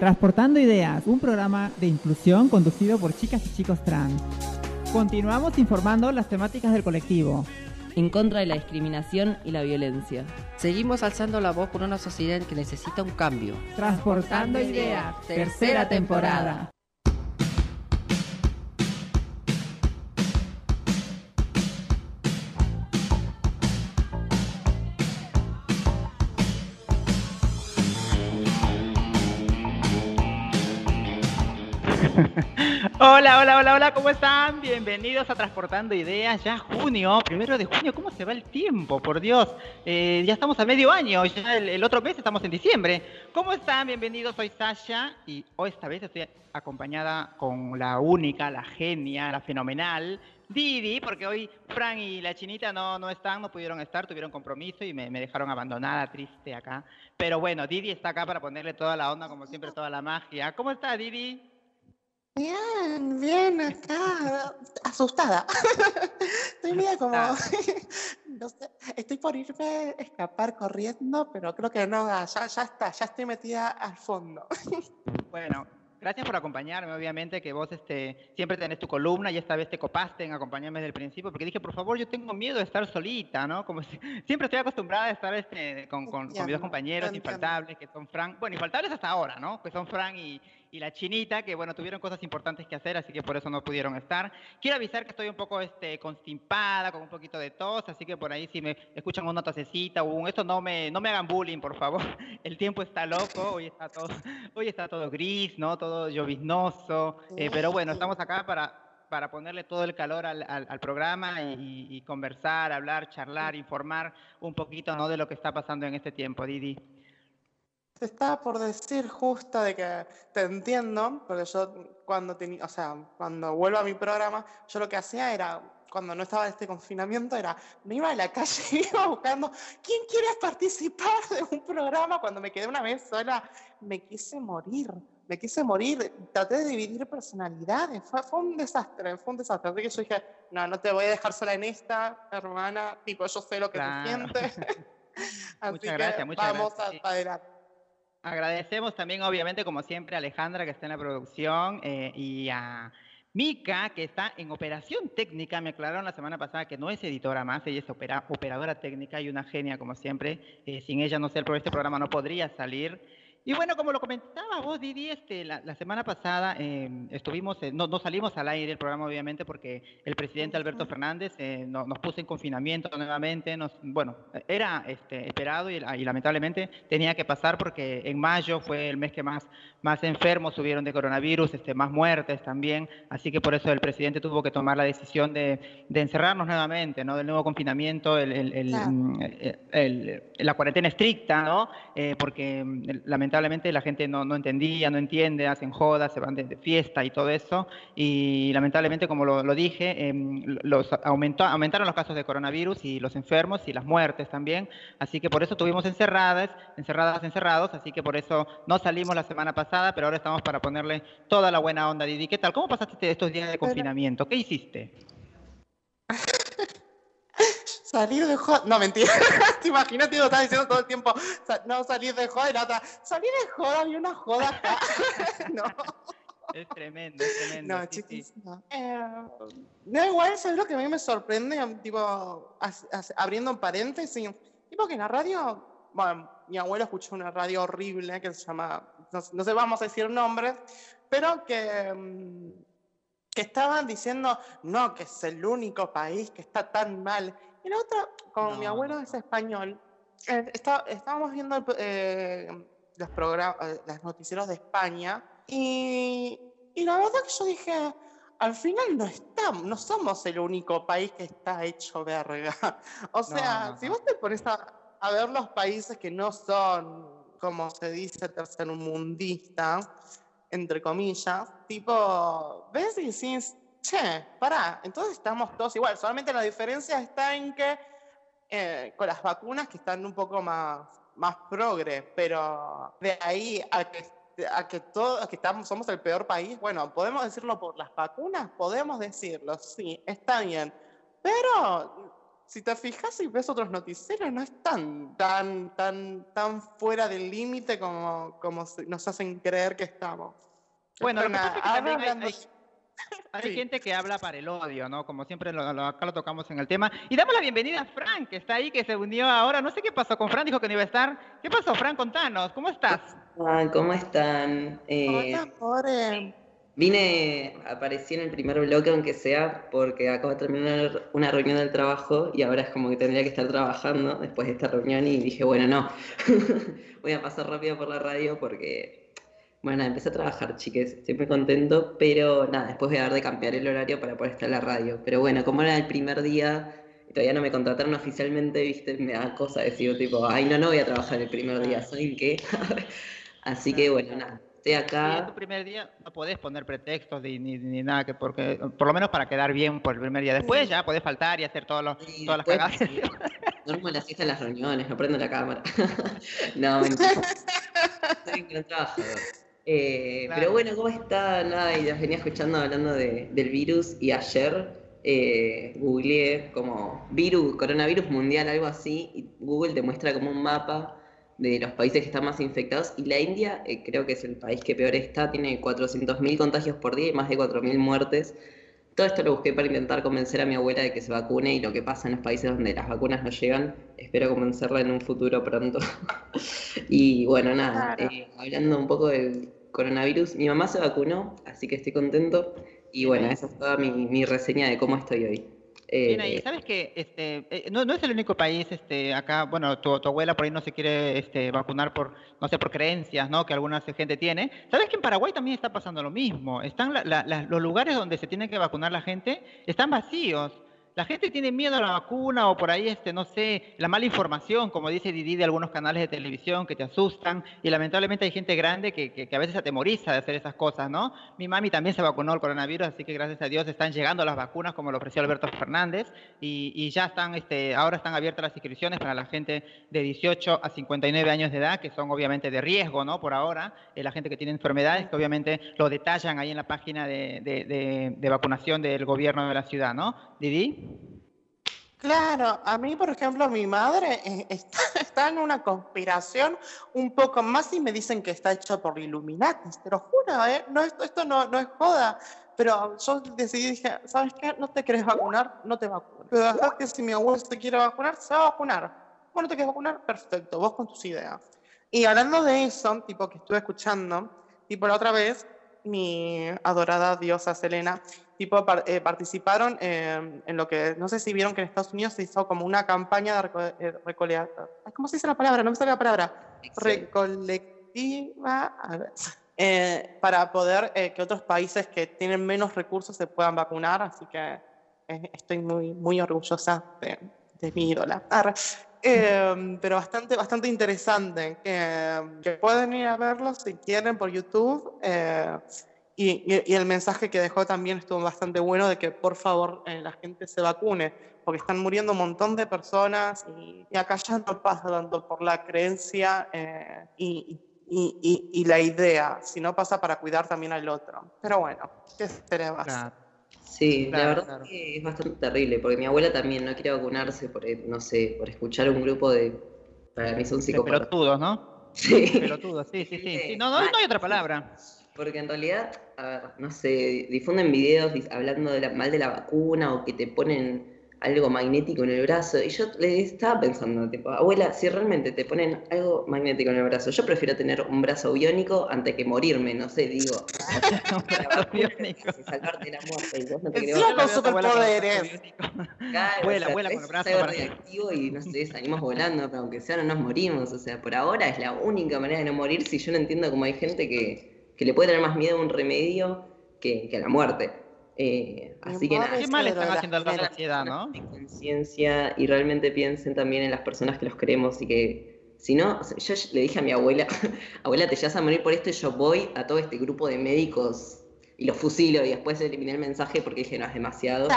Transportando Ideas, un programa de inclusión conducido por chicas y chicos trans. Continuamos informando las temáticas del colectivo. En contra de la discriminación y la violencia. Seguimos alzando la voz por una sociedad que necesita un cambio. Transportando Ideas, tercera temporada. Hola, hola, hola, hola, ¿cómo están? Bienvenidos a Transportando Ideas, ya junio, primero de junio, ¿cómo se va el tiempo? Por Dios, eh, ya estamos a medio año, ya el, otro mes estamos en diciembre. ¿Cómo están? Bienvenidos, soy Sasha y hoy esta vez estoy acompañada con la única, la genia, la fenomenal, Didi, porque hoy Fran y la chinita no, no están, no pudieron estar, tuvieron compromiso y me, me, dejaron abandonada, triste acá. Pero bueno, Didi está acá para ponerle toda la onda, como siempre, toda la magia. ¿Cómo está Didi? Bien, bien, acá, asustada. Estoy medio como, no sé, estoy por irme, escapar corriendo, pero creo que no, ya, ya está, ya estoy metida al fondo. Bueno, Gracias por acompañarme, obviamente que vos este, siempre tenés tu columna y esta vez te copaste en acompañarme desde el principio, porque dije, por favor, yo tengo miedo de estar solita, ¿no? Como si, siempre estoy acostumbrada a estar este, con, con, con mis dos compañeros infaltables, que son Frank, bueno, infaltables hasta ahora, ¿no? Que son Frank y, y la chinita, que bueno, tuvieron cosas importantes que hacer, así que por eso no pudieron estar. Quiero avisar que estoy un poco este, constipada, con un poquito de tos, así que por ahí si me escuchan una tosecita o un esto, no me, no me hagan bullying, por favor. El tiempo está loco, hoy está todo, hoy está todo gris, ¿no? Todo lloviznoso, eh, pero bueno, estamos acá para para ponerle todo el calor al, al, programa y, y, conversar, hablar, charlar, informar un poquito ¿no? de lo que está pasando en este tiempo, Didi. Te estaba por decir justo de que te entiendo, porque yo cuando tenía, o sea, cuando vuelvo a mi programa, yo lo que hacía era, cuando no estaba este confinamiento, era, me iba a la calle y iba buscando, ¿quién quiere participar de un programa? Cuando me quedé una vez sola, me quise morir, me quise morir, traté de dividir personalidades, fue, fue un desastre, fue un desastre. Así que yo dije, no, no te voy a dejar sola en esta, hermana, tipo, yo sé lo que claro. sientes. Así muchas gracias, muchas vamos gracias. A, adelante. Agradecemos también, obviamente, como siempre, a Alejandra, que está en la producción, eh, y a Mica, que está en operación técnica. Me aclararon la semana pasada que no es editora más, ella es opera, operadora técnica y una genia, como siempre. Eh, sin ella, no sé, este programa no podría salir. Y bueno, como lo comentaba vos, Didi, este, la, la semana pasada eh, estuvimos, eh, no, no, salimos al aire del programa, obviamente, porque el presidente Alberto Fernández eh, no, nos puso en confinamiento nuevamente. Nos, bueno, era este, esperado y, y, lamentablemente tenía que pasar porque en mayo fue el mes que más, más enfermos subieron de coronavirus, este, más muertes también. Así que por eso el presidente tuvo que tomar la decisión de, de encerrarnos nuevamente, ¿no? Del nuevo confinamiento, el, el, el, claro. la cuarentena estricta, ¿no? porque lamentablemente lamentablemente la gente no, no, entendía, no entiende, hacen jodas, se van de, de, fiesta y todo eso. Y lamentablemente, como lo, lo dije, eh, los aumentó, aumentaron los casos de coronavirus y los enfermos y las muertes también. Así que por eso estuvimos encerradas, encerradas, encerrados. Así que por eso no salimos la semana pasada, pero ahora estamos para ponerle toda la buena onda. Didi, ¿qué tal? ¿Cómo pasaste estos días de confinamiento? ¿Qué hiciste? Salir de joda. No, mentira. Te imaginas, te lo estás diciendo todo el tiempo. No, salir de joda y la otra. Salir de joda, había una joda acá. no. Es tremendo, es tremendo. No, sí, chiquísimo. Sí. Eh, no, igual, es lo que a mí me sorprende? Tipo, as, as, abriendo un paréntesis. Tipo que en la radio. Bueno, mi abuelo escuchó una radio horrible que se llama. No, no sé, vamos a decir nombres. Pero que. Um, que estaban diciendo, no, que es el único país que está tan mal. Y la otra, como no. mi abuelo es español, eh, está, estábamos viendo eh, los, programas, eh, los noticieros de España y, y, la verdad que yo dije, al final no estamos, no somos el único país que está hecho verga. O sea, no, no, si vos te pones a, a, ver los países que no son, como se dice, tercermundistas, entre comillas, tipo, ves y decís, che, pará, entonces estamos todos igual, solamente la diferencia está en que eh, con las vacunas que están un poco más, más progre, pero de ahí a que, a que todos, que estamos, somos el peor país, bueno, podemos decirlo por las vacunas, podemos decirlo, sí, está bien, pero si te fijas y ves otros noticieros, no es tan, tan, tan, tan fuera del límite como, como nos hacen creer que estamos. Bueno, lo que pasa es que también hay, hay, gente que habla para el odio, ¿no? Como siempre acá lo tocamos en el tema. Y damos la bienvenida a Frank, que está ahí, que se unió ahora. No sé qué pasó con Frank, dijo que no iba a estar. ¿Qué pasó, Frank? Contanos, ¿cómo estás? ¿Cómo están? Eh, Hola, Vine, aparecí en el primer bloque, aunque sea, porque acabo de terminar una reunión del trabajo y ahora es como que tendría que estar trabajando después de esta reunión y dije, bueno, no, voy a pasar rápido por la radio porque, bueno, empecé a trabajar, chiques, estoy muy contento, pero nada, después voy a dar de cambiar el horario para poder estar en la radio. Pero bueno, como era el primer día y todavía no me contrataron oficialmente, viste, me da cosa decir, tipo, ay, no, no voy a trabajar el primer día, ¿saben qué? Así que bueno, nada Estoy acá. en tu primer día no podés poner pretextos ni, ni, nada, que porque, por lo menos para quedar bien por el primer día. Después ya podés faltar y hacer todas las cagadas. Duermo la siesta en las reuniones, no prendo la cámara. no, mentira. Estoy en el trabajo. Eh, Pero bueno, ¿cómo está? Nada, y las venía escuchando hablando de, del virus y ayer eh, googleé como virus, coronavirus mundial, algo así, y Google te muestra como un mapa de los países que están más infectados y la India eh, creo que es el país que peor está, tiene 400.000 contagios por día y más de 4.000 muertes. Todo esto lo busqué para intentar convencer a mi abuela de que se vacune y lo que pasa en los países donde las vacunas no llegan, espero convencerla en un futuro pronto. y bueno, nada, eh, hablando un poco del coronavirus, mi mamá se vacunó, así que estoy contento y bueno, esa es toda mi, mi reseña de cómo estoy hoy. Bien ahí, eh, sabes que este, eh, no, no, es el único país, este, acá, bueno, tu, tu, abuela por ahí no se quiere este, vacunar por, no sé, por creencias, ¿no? Que alguna gente tiene. ¿Sabes que en Paraguay también está pasando lo mismo? Están los lugares donde se tiene que vacunar la gente, están vacíos. La gente tiene miedo a la vacuna o por ahí, este, no sé, la mala información, como dice Didi de algunos canales de televisión que te asustan y lamentablemente hay gente grande que, que, a veces atemoriza de hacer esas cosas, ¿no? Mi mami también se vacunó el coronavirus, así que gracias a Dios están llegando las vacunas como lo ofreció Alberto Fernández y, y ya están, este, ahora están abiertas las inscripciones para la gente de 18 a 59 años de edad, que son obviamente de riesgo, ¿no? Por ahora, eh, la gente que tiene enfermedades, que obviamente lo detallan ahí en la página de, de vacunación del gobierno de la ciudad, ¿no? Didi. Claro, a mí, por ejemplo, mi madre eh, está, en una conspiración un poco más y me dicen que está hecho por Illuminati. Te lo juro, ¿eh? No, esto, esto no, no es joda. Pero yo decidí, dije, ¿sabes qué? ¿No te querés vacunar? No te vacunes. Pero dejar que si mi abuelo se quiere vacunar, se va a vacunar. Bueno, te quieres vacunar? Perfecto, vos con tus ideas. Y hablando de eso, tipo que estuve escuchando, tipo la otra vez, mi adorada diosa Selena tipo, eh, participaron en lo que, no sé si vieron que en Estados Unidos se hizo como una campaña de eh, ¿cómo se dice la palabra? No me sale la palabra. Recolectiva, eh, para poder que otros países que tienen menos recursos se puedan vacunar, así que estoy muy, muy orgullosa de, de mi ídola. Pero bastante, bastante interesante, que, pueden ir a verlo si quieren por YouTube. Y, y, el mensaje que dejó también estuvo bastante bueno de que por favor eh, la gente se vacune, porque están muriendo un montón de personas y, y acá ya no pasa tanto por la creencia eh, y, y, la idea, sino pasa para cuidar también al otro. Pero bueno, ¿qué esperabas? Sí, la verdad que es bastante terrible, porque mi abuela también no quiere vacunarse por, eh, no sé, por escuchar un grupo de, para mí son psicópatas. Pelotudos, ¿no? Sí. Pelotudos, sí, sí, sí. sí. No, no, no hay otra palabra. Porque en realidad, a ver, no sé, difunden videos hablando de la, mal de la vacuna o que te ponen algo magnético en el brazo. Y yo le estaba pensando, tipo, abuela, si realmente te ponen algo magnético en el brazo, yo prefiero tener un brazo biónico antes que morirme, no sé, digo. un brazo biónico. Salvarte la muerte. Y vos no te querés con superpoderes. Claro, o con el brazo. reactivo y no sé, salimos volando, pero aunque sea no nos morimos. O sea, por ahora es la única manera de no morir si yo no entiendo cómo hay gente que que le puede tener más miedo a un remedio que, a la muerte. Eh, así que nada. Qué mal están haciendo a la sociedad, ¿no? conciencia y realmente piensen también en las personas que los queremos y que si no, yo le dije a mi abuela, abuela, te vas a morir por esto y yo voy a todo este grupo de médicos y los fusilo y después eliminé el mensaje porque dije no es demasiado.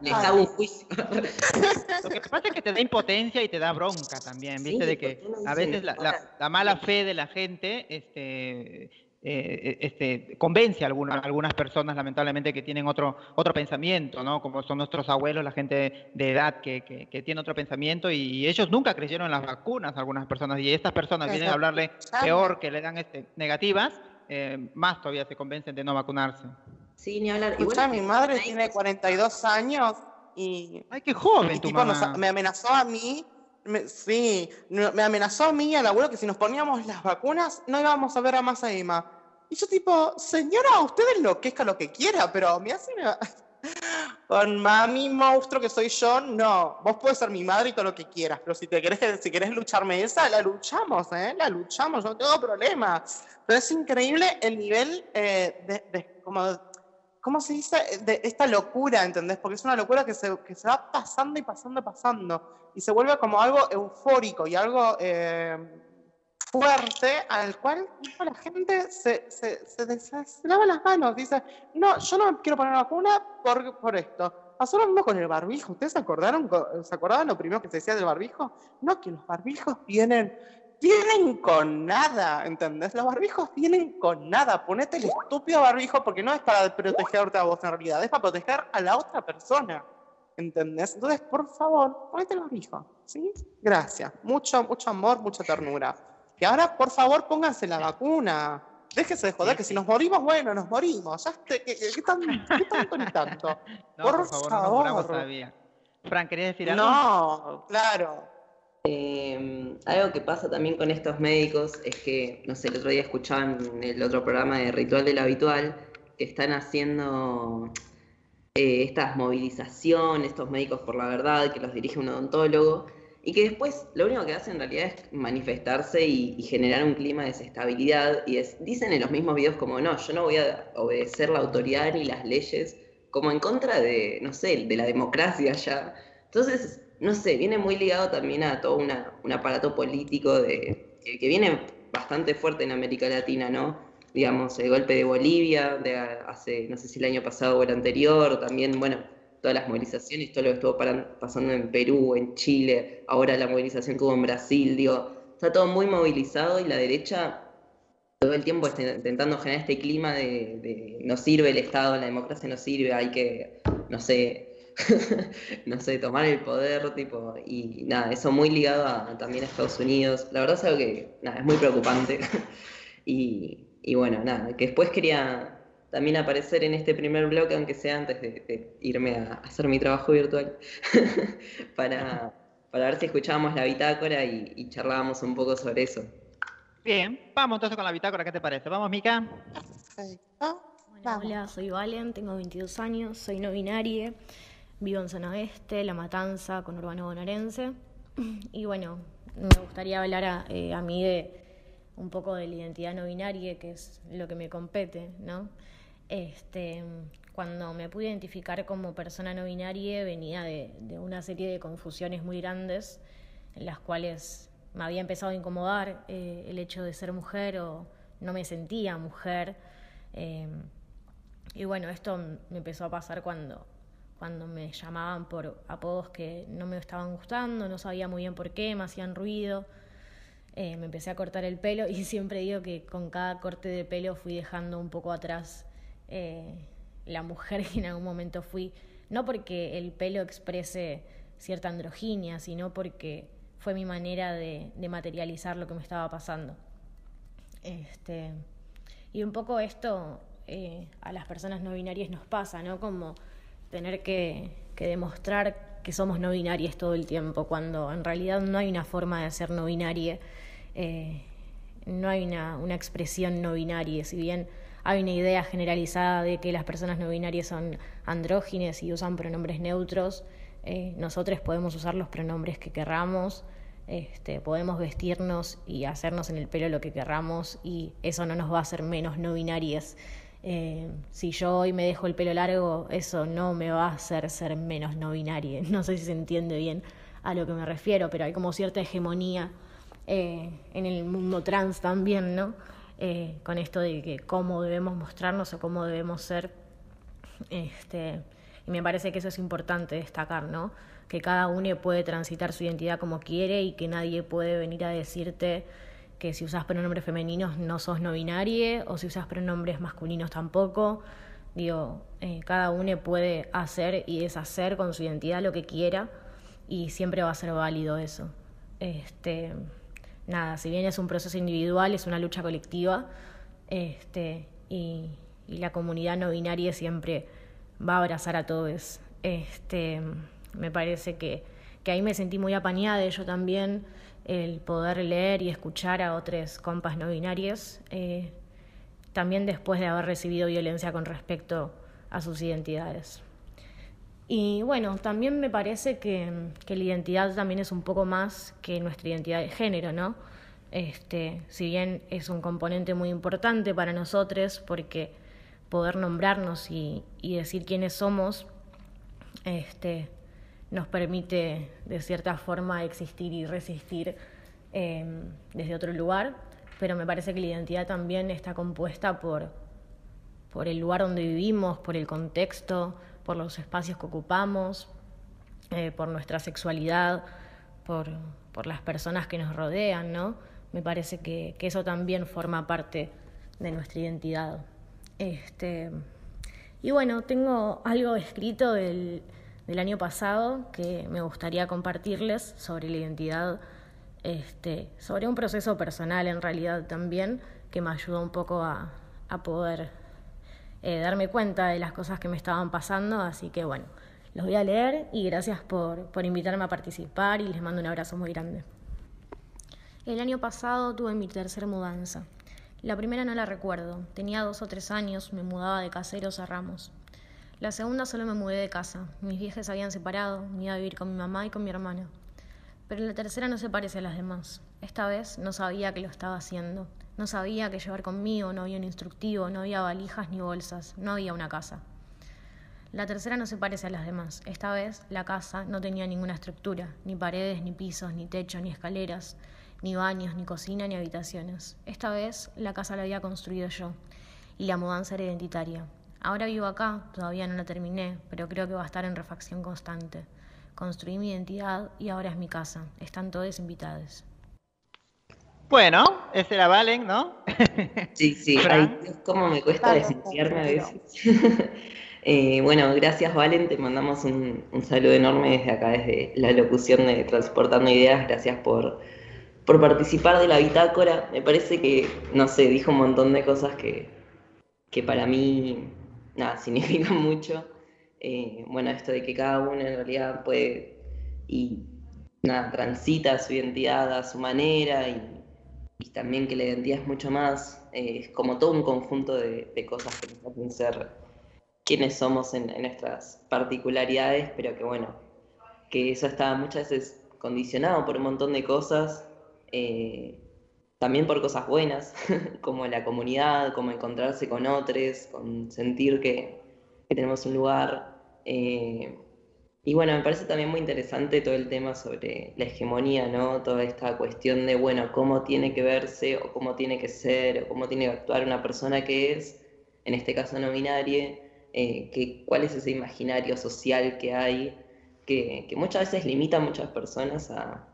Les hago un juicio. Lo que pasa es que te da impotencia y te da bronca también, viste, de que a veces la, la, mala fe de la gente este, eh, este, convence a algunas, algunas personas, lamentablemente, que tienen otro, otro pensamiento, ¿no? Como son nuestros abuelos, la gente de edad que, que, tiene otro pensamiento y, ellos nunca creyeron en las vacunas, algunas personas, y estas personas vienen a hablarle peor, que le dan este, negativas, eh, más todavía se convencen de no vacunarse. Sí, ni hablar. Escucha, mi madre tiene 42 años y... Ay, qué joven tu mamá. me amenazó a mí sí, me amenazó a mí y al abuelo que si nos poníamos las vacunas no íbamos a ver a más a Emma. Y yo tipo, señora, usted enloquezca lo que quiera, pero me hace... Con mami monstruo que soy yo, no. Vos puedes ser mi madre y todo lo que quieras, pero si te querés, si querés lucharme esa, la luchamos, ¿eh? La luchamos, no tengo problema. Pero es increíble el nivel eh, de, de, como ¿cómo se dice? De esta locura, ¿entendés? Porque es una locura que se, va pasando y pasando y pasando. Y se vuelve como algo eufórico y algo eh, fuerte al cual la gente se, se, lava las manos. Dice, no, yo no quiero poner vacuna por, por esto. Pasó lo mismo con el barbijo. ¿Ustedes se acordaron? ¿Se acordaban lo primero que se decía del barbijo? No, que los barbijos vienen vienen con nada, ¿entendés? Los barbijos vienen con nada. Ponete el estúpido barbijo porque no es para protegerte a vos en realidad, es para proteger a la otra persona. ¿Entendés? Entonces, por favor, ponete el barbijo. ¿Sí? Gracias. Mucho, mucho amor, mucha ternura. Y ahora, por favor, pónganse la vacuna. Déjese de joder, que si nos morimos, bueno, nos morimos. Ya ¿qué, qué, tanto ni tanto? por, favor. No todavía. Fran, ¿querías decir algo? No, claro. Eh, algo que pasa también con estos médicos es que, no sé, el otro día escuchaban en el otro programa de Ritual del Habitual que están haciendo eh, estas movilizaciones, estos médicos por la verdad, que los dirige un odontólogo, y que después lo único que hacen en realidad es manifestarse y, generar un clima de desestabilidad. Y dicen en los mismos videos como, no, yo no voy a obedecer la autoridad ni las leyes, como en contra de, no sé, de la democracia ya. Entonces, no sé, viene muy ligado también a todo un aparato político de, que, viene bastante fuerte en América Latina, ¿no? Digamos, el golpe de Bolivia, de hace, no sé si el año pasado o el anterior, también, bueno, todas las movilizaciones, todo lo que estuvo pasando en Perú, en Chile, ahora la movilización que hubo en Brasil, digo, está todo muy movilizado y la derecha todo el tiempo está intentando generar este clima de, de no sirve el Estado, la democracia no sirve, hay que, no sé, no sé, tomar el poder, tipo, y nada, eso muy ligado también a Estados Unidos. La verdad es algo que, nada, es muy preocupante. y, bueno, nada, que después quería también aparecer en este primer bloque, aunque sea antes de, irme a hacer mi trabajo virtual, para, para ver si escuchábamos la bitácora y, charlábamos un poco sobre eso. Bien, vamos entonces con la bitácora, ¿qué te parece? ¿Vamos, Mica? Hola, soy Valen, tengo 22 años, soy no binaria. Vivo en zona oeste, La Matanza, con Urbano Bonaerense. Y bueno, me gustaría hablar a, eh, a mí de un poco de la identidad no binaria, que es lo que me compete, ¿no? Este, cuando me pude identificar como persona no binaria venía de, una serie de confusiones muy grandes en las cuales me había empezado a incomodar eh, el hecho de ser mujer o no me sentía mujer. Eh, y bueno, esto me empezó a pasar cuando cuando me llamaban por apodos que no me estaban gustando, no sabía muy bien por qué, me hacían ruido. Eh, me empecé a cortar el pelo y siempre digo que con cada corte de pelo fui dejando un poco atrás eh, la mujer que en algún momento fui, no porque el pelo exprese cierta androginia, sino porque fue mi manera de, materializar lo que me estaba pasando. Este, y un poco esto eh, a las personas no binarias nos pasa, ¿no? Como tener que, demostrar que somos no binarias todo el tiempo, cuando en realidad no hay una forma de ser no binaria, eh, no hay una, expresión no binaria, si bien hay una idea generalizada de que las personas no binarias son andrógines y usan pronombres neutros, eh, nosotros podemos usar los pronombres que querramos, este, podemos vestirnos y hacernos en el pelo lo que querramos y eso no nos va a hacer menos no binarias. Eh, si yo hoy me dejo el pelo largo, eso no me va a hacer ser menos no binaria. No sé si se entiende bien a lo que me refiero, pero hay como cierta hegemonía eh, en el mundo trans también, ¿no? Eh, con esto de que cómo debemos mostrarnos o cómo debemos ser. Este, y me parece que eso es importante destacar, ¿no? Que cada uno puede transitar su identidad como quiere y que nadie puede venir a decirte que si usas pronombres femeninos no sos no binario o si usas pronombres masculinos tampoco. Digo, eh, cada uno puede hacer y deshacer con su identidad lo que quiera y siempre va a ser válido eso. Este, nada, si bien es un proceso individual, es una lucha colectiva este, y, la comunidad no binaria siempre va a abrazar a todos. Este, me parece que, que ahí me sentí muy apañada, yo también, el poder leer y escuchar a otros compas no binarios. Eh, también después de haber recibido violencia con respecto a sus identidades. Y bueno, también me parece que, la identidad también es un poco más que nuestra identidad de género, ¿no? Este, si bien es un componente muy importante para nosotros, porque poder nombrarnos y, decir quiénes somos este, nos permite de cierta forma existir y resistir eh, desde otro lugar, pero me parece que la identidad también está compuesta por, por el lugar donde vivimos, por el contexto, por los espacios que ocupamos, eh, por nuestra sexualidad, por, por, las personas que nos rodean, ¿no? Me parece que, que, eso también forma parte de nuestra identidad. Este, y bueno, tengo algo escrito del, del año pasado que me gustaría compartirles sobre la identidad este, sobre un proceso personal en realidad también, que me ayudó un poco a, poder eh, darme cuenta de las cosas que me estaban pasando, así que bueno, los voy a leer y gracias por, por invitarme a participar y les mando un abrazo muy grande. El año pasado tuve mi tercera mudanza. La primera no la recuerdo, tenía dos o tres años, me mudaba de caseros a Ramos. La segunda solo me mudé de casa, mis viejas se habían separado, me iba a vivir con mi mamá y con mi hermana. Pero la tercera no se parece a las demás. Esta vez no sabía que lo estaba haciendo. No sabía que llevar conmigo, no había un instructivo, no había valijas ni bolsas, no había una casa. La tercera no se parece a las demás. Esta vez la casa no tenía ninguna estructura, ni paredes, ni pisos, ni techo, ni escaleras, ni baños, ni cocina, ni habitaciones. Esta vez la casa la había construido yo y la mudanza era identitaria. Ahora vivo acá, todavía no la terminé, pero creo que va a estar en refacción constante construí mi identidad y ahora es mi casa. Están todos invitados. Bueno, ese era Valen, ¿no? Sí, sí, Ay, cómo me cuesta desiniciarme a veces. Eh, bueno, gracias Valen, te mandamos un, saludo enorme desde acá, desde la locución de Transportando Ideas, gracias por, por participar de la bitácora. Me parece que, no sé, dijo un montón de cosas que, que para mí, nada, significan mucho. Eh, bueno, esto de que cada uno en realidad puede y nada, transita su identidad a su manera y, también que la identidad es mucho más, eh, es como todo un conjunto de, cosas que nos hacen ser quienes somos en, nuestras particularidades, pero que bueno, que eso está muchas veces condicionado por un montón de cosas, eh, también por cosas buenas, como la comunidad, como encontrarse con otros, con sentir que, que tenemos un lugar eh, y bueno, me parece también muy interesante todo el tema sobre la hegemonía, ¿no? Toda esta cuestión de, bueno, cómo tiene que verse o cómo tiene que ser o cómo tiene que actuar una persona que es, en este caso no binaria, eh, que, cuál es ese imaginario social que hay, que, muchas veces limita a muchas personas a,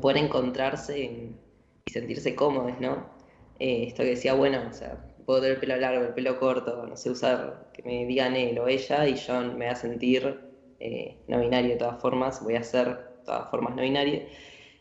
poder encontrarse y sentirse cómodos, ¿no? Eh, esto que decía, bueno, o sea, puedo tener el pelo largo, el pelo corto, no sé usar que me digan él o ella y yo me voy a sentir eh, no binario de todas formas, voy a ser de todas formas no binario.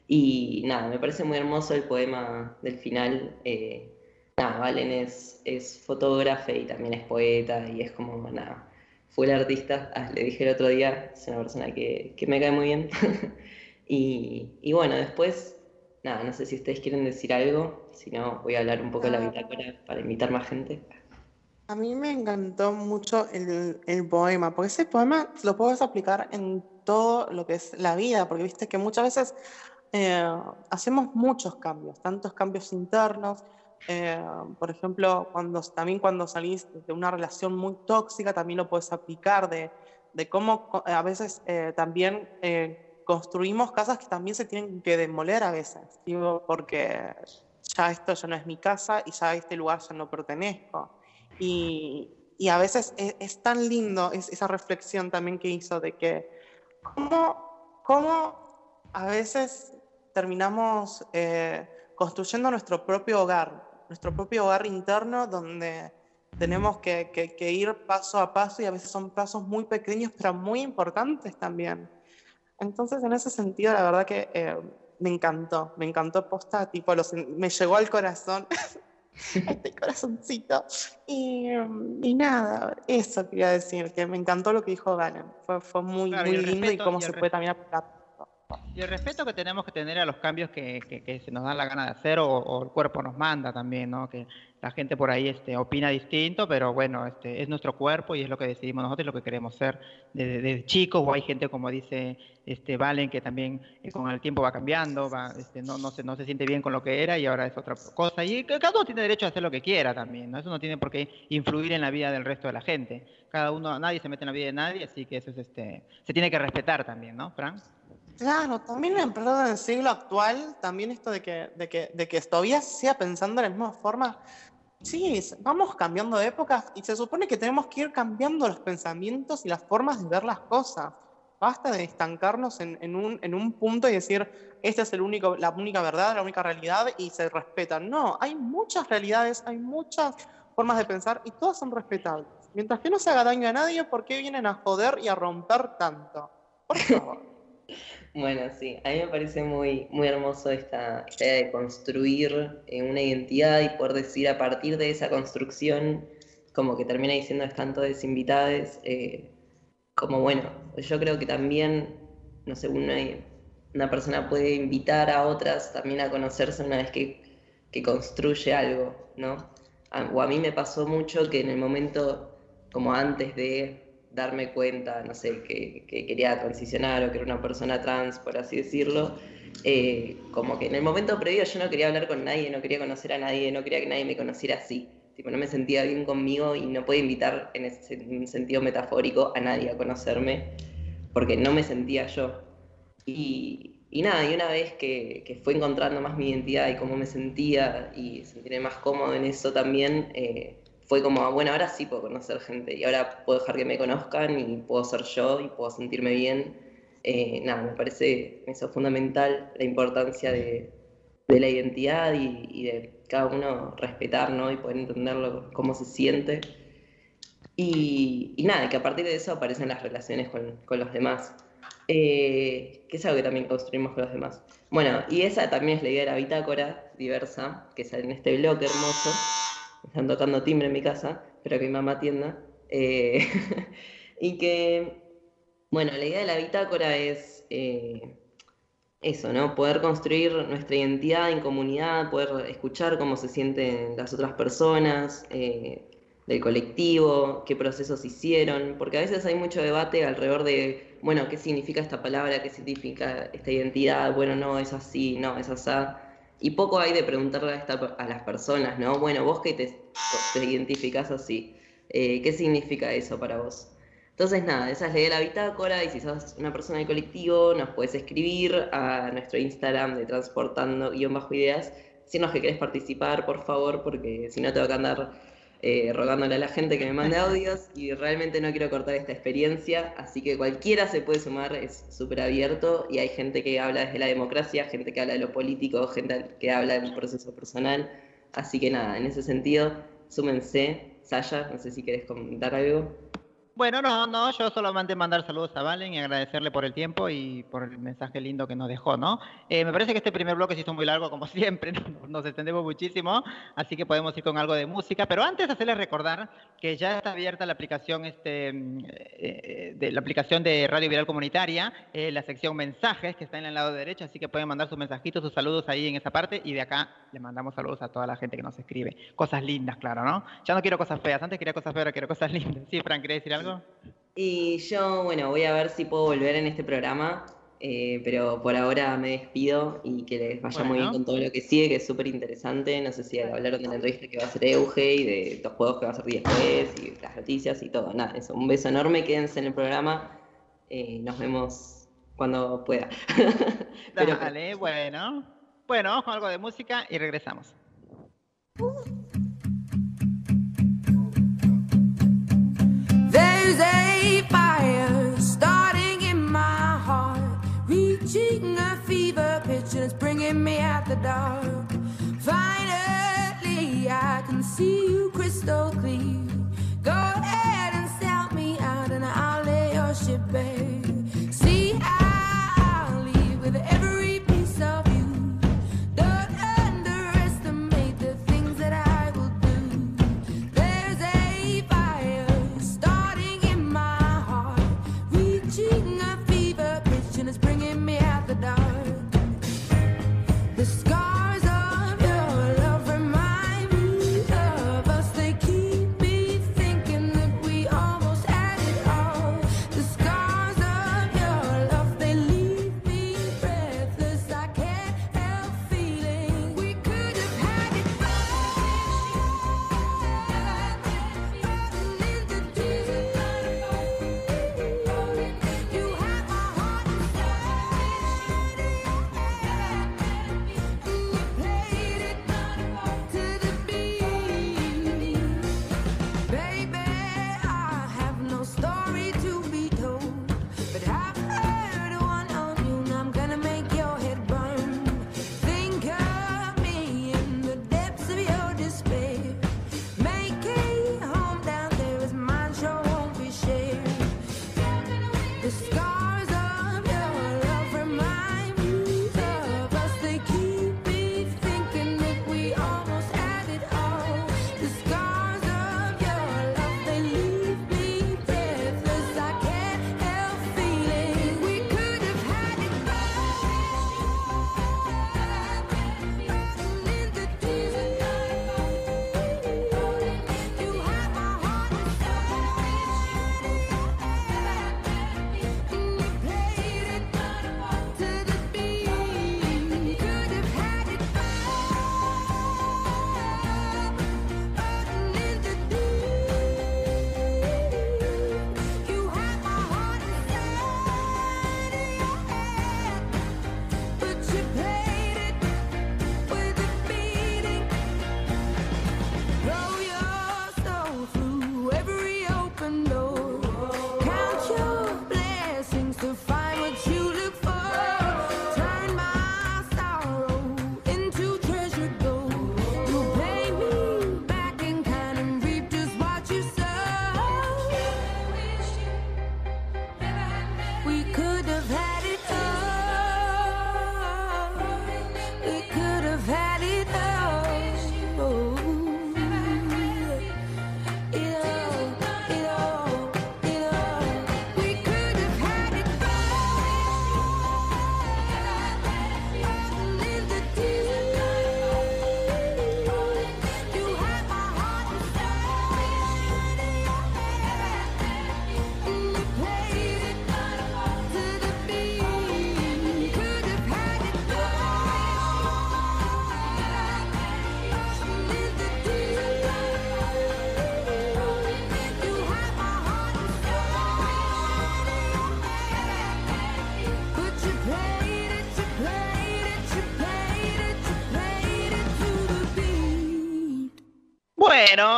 Y nada, me parece muy hermoso el poema del final. Eh, nada, Valen es, es fotógrafa y también es poeta y es como, nada, fue el artista, ah, le dije el otro día, es una persona que, que me cae muy bien. y, y bueno, después nada, no sé si ustedes quieren decir algo, si no voy a hablar un poco de la ah. bitácora para invitar más gente. A mí me encantó mucho el, el, poema, porque ese poema lo puedes aplicar en todo lo que es la vida, porque viste que muchas veces eh, hacemos muchos cambios, tantos cambios internos. Eh, por ejemplo, cuando, también cuando salís de una relación muy tóxica, también lo puedes aplicar de, de cómo a veces eh, también construimos casas que también se tienen que demoler a veces, digo, porque ya esto ya no es mi casa y ya a este lugar ya no pertenezco. Y, y a veces es, tan lindo esa reflexión también que hizo de que cómo, cómo a veces terminamos eh, construyendo nuestro propio hogar, nuestro propio hogar interno donde tenemos que, que, ir paso a paso y a veces son pasos muy pequeños pero muy importantes también. Entonces en ese sentido la verdad que eh, me encantó, me encantó posta, tipo, los, me llegó al corazón este corazoncito. Y, y, nada, eso quería decir, que me encantó lo que dijo Galen. Fue, fue muy, muy lindo y cómo se puede también aplicar. Y el respeto que tenemos que tener a los cambios que, que, se nos da la gana de hacer o, el cuerpo nos manda también, ¿no? Que la gente por ahí este, opina distinto, pero bueno, este, es nuestro cuerpo y es lo que decidimos nosotros, lo que queremos ser desde, chicos, o hay gente como dice este, Valen, que también eh, con el tiempo va cambiando, va, este, no, no, se, no se siente bien con lo que era y ahora es otra cosa. Y cada uno tiene derecho a hacer lo que quiera también, ¿no? eso no tiene por qué influir en la vida del resto de la gente. Cada uno, nadie se mete en la vida de nadie, así que eso es, este, se tiene que respetar también, ¿no, Frank? Claro, también en el siglo actual, también esto de que, de que, de que todavía siga pensando de la misma forma, Sí, vamos cambiando de épocas y se supone que tenemos que ir cambiando los pensamientos y las formas de ver las cosas. Basta de estancarnos en, un, en un, punto y decir, esta es el único, la única verdad, la única realidad y se respetan. No, hay muchas realidades, hay muchas formas de pensar y todas son respetables. Mientras que no se haga daño a nadie, ¿por qué vienen a joder y a romper tanto? Por favor. Bueno, sí, a mí me parece muy, muy hermoso esta, idea de construir eh, una identidad y poder decir a partir de esa construcción, como que termina diciendo están todos invitados, eh, como bueno, yo creo que también, no sé, una, una, persona puede invitar a otras también a conocerse una vez que, que construye algo, ¿no? o a mí me pasó mucho que en el momento, como antes de darme cuenta, no sé, que, quería transicionar o que era una persona trans, por así decirlo, eh, como que en el momento previo yo no quería hablar con nadie, no quería conocer a nadie, no quería que nadie me conociera así. Tipo, no me sentía bien conmigo y no podía invitar en ese sentido metafórico a nadie a conocerme, porque no me sentía yo. Y, nada, y una vez que, que, fue encontrando más mi identidad y cómo me sentía y sentirme más cómodo en eso también, eh, fue como, bueno, ahora sí puedo conocer gente y ahora puedo dejar que me conozcan y puedo ser yo y puedo sentirme bien. Eh, nada, me parece eso fundamental, la importancia de, la identidad y, de cada uno respetar ¿no? y poder entenderlo, cómo se siente. Y, nada, que a partir de eso aparecen las relaciones con, los demás, eh, que es algo que también construimos con los demás. Bueno, y esa también es la idea de la bitácora diversa, que sale en este blog hermoso están tocando timbre en mi casa, pero que mi mamá atienda. Eh, y que, bueno, la idea de la bitácora es eh, eso, ¿no? Poder construir nuestra identidad en comunidad, poder escuchar cómo se sienten las otras personas, eh, del colectivo, qué procesos hicieron, porque a veces hay mucho debate alrededor de, bueno, ¿qué significa esta palabra? ¿Qué significa esta identidad? Bueno, no, es así, no, es así. Y poco hay de preguntarle a, las personas, ¿no? Bueno, vos que te, te identificás así, eh, ¿qué significa eso para vos? Entonces, nada, esa es la idea de la bitácora y si sos una persona del colectivo, nos puedes escribir a nuestro Instagram de transportando-ideas, decirnos que querés participar, por favor, porque si no te va a andar eh, rogándole a la gente que me mande audios y realmente no quiero cortar esta experiencia, así que cualquiera se puede sumar, es súper abierto y hay gente que habla desde la democracia, gente que habla de lo político, gente que habla de un proceso personal, así que nada, en ese sentido, súmense. Sasha, no sé si querés comentar algo. Bueno, no, no, yo solamente mandar saludos a Valen y agradecerle por el tiempo y por el mensaje lindo que nos dejó, ¿no? Eh, me parece que este primer bloque se hizo muy largo, como siempre, nos extendemos muchísimo, así que podemos ir con algo de música, pero antes hacerles recordar que ya está abierta la aplicación, este, eh, de la aplicación de Radio Viral Comunitaria, eh, la sección mensajes que está en el lado derecho, así que pueden mandar sus mensajitos, sus saludos ahí en esa parte y de acá le mandamos saludos a toda la gente que nos escribe. Cosas lindas, claro, ¿no? Ya no quiero cosas feas, antes quería cosas feas, ahora quiero cosas lindas. Sí, Frank, ¿querés decir algo? Y yo, bueno, voy a ver si puedo volver en este programa, eh, pero por ahora me despido y que les vaya muy bien con todo lo que sigue, que es súper interesante. No sé si hablaron de la entrevista que va a hacer Euge y de los juegos que va a hacer después y las noticias y todo. Nada, eso. Un beso enorme, quédense en el programa. Eh, nos vemos cuando pueda. pero, Dale, bueno. Bueno, vamos con algo de música y regresamos. is a fire starting in my heart, reaching a fever pitch, and it's bringing me out the dark. Finally, I can see you crystal clear. Go ahead and sell me out, and I'll lay your ship bare. See, I'll leave with every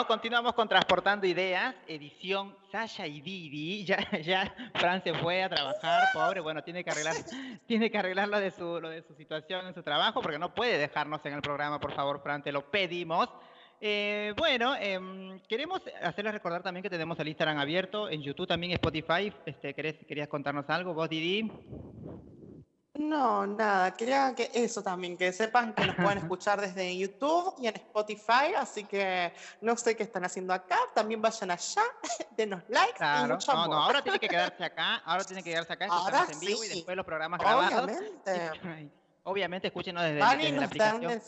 Continuamos con Transportando Ideas, edición Sasha y Didi. Ya, ya Fran se fue a trabajar, pobre, bueno, tiene que arreglar, tiene que arreglar lo de su, lo de su situación en su trabajo, porque no puede dejarnos en el programa, por favor, Fran, te lo pedimos. Eh, bueno, em, queremos hacerles recordar también que tenemos el Instagram abierto, en YouTube también Spotify. Este, ¿querés, ¿Querías contarnos algo vos, Didi? No, nada, quería que eso también, que sepan que nos pueden escuchar desde YouTube y en Spotify, así que no sé qué están haciendo acá, también vayan allá, denos likes y Claro, mucho no, amor. no, ahora tiene que quedarse acá, ahora tiene que quedarse acá, Ahora en vivo y sí, después los programas grabados. Obviamente. Escúchenos desde, desde la nos aplicación. de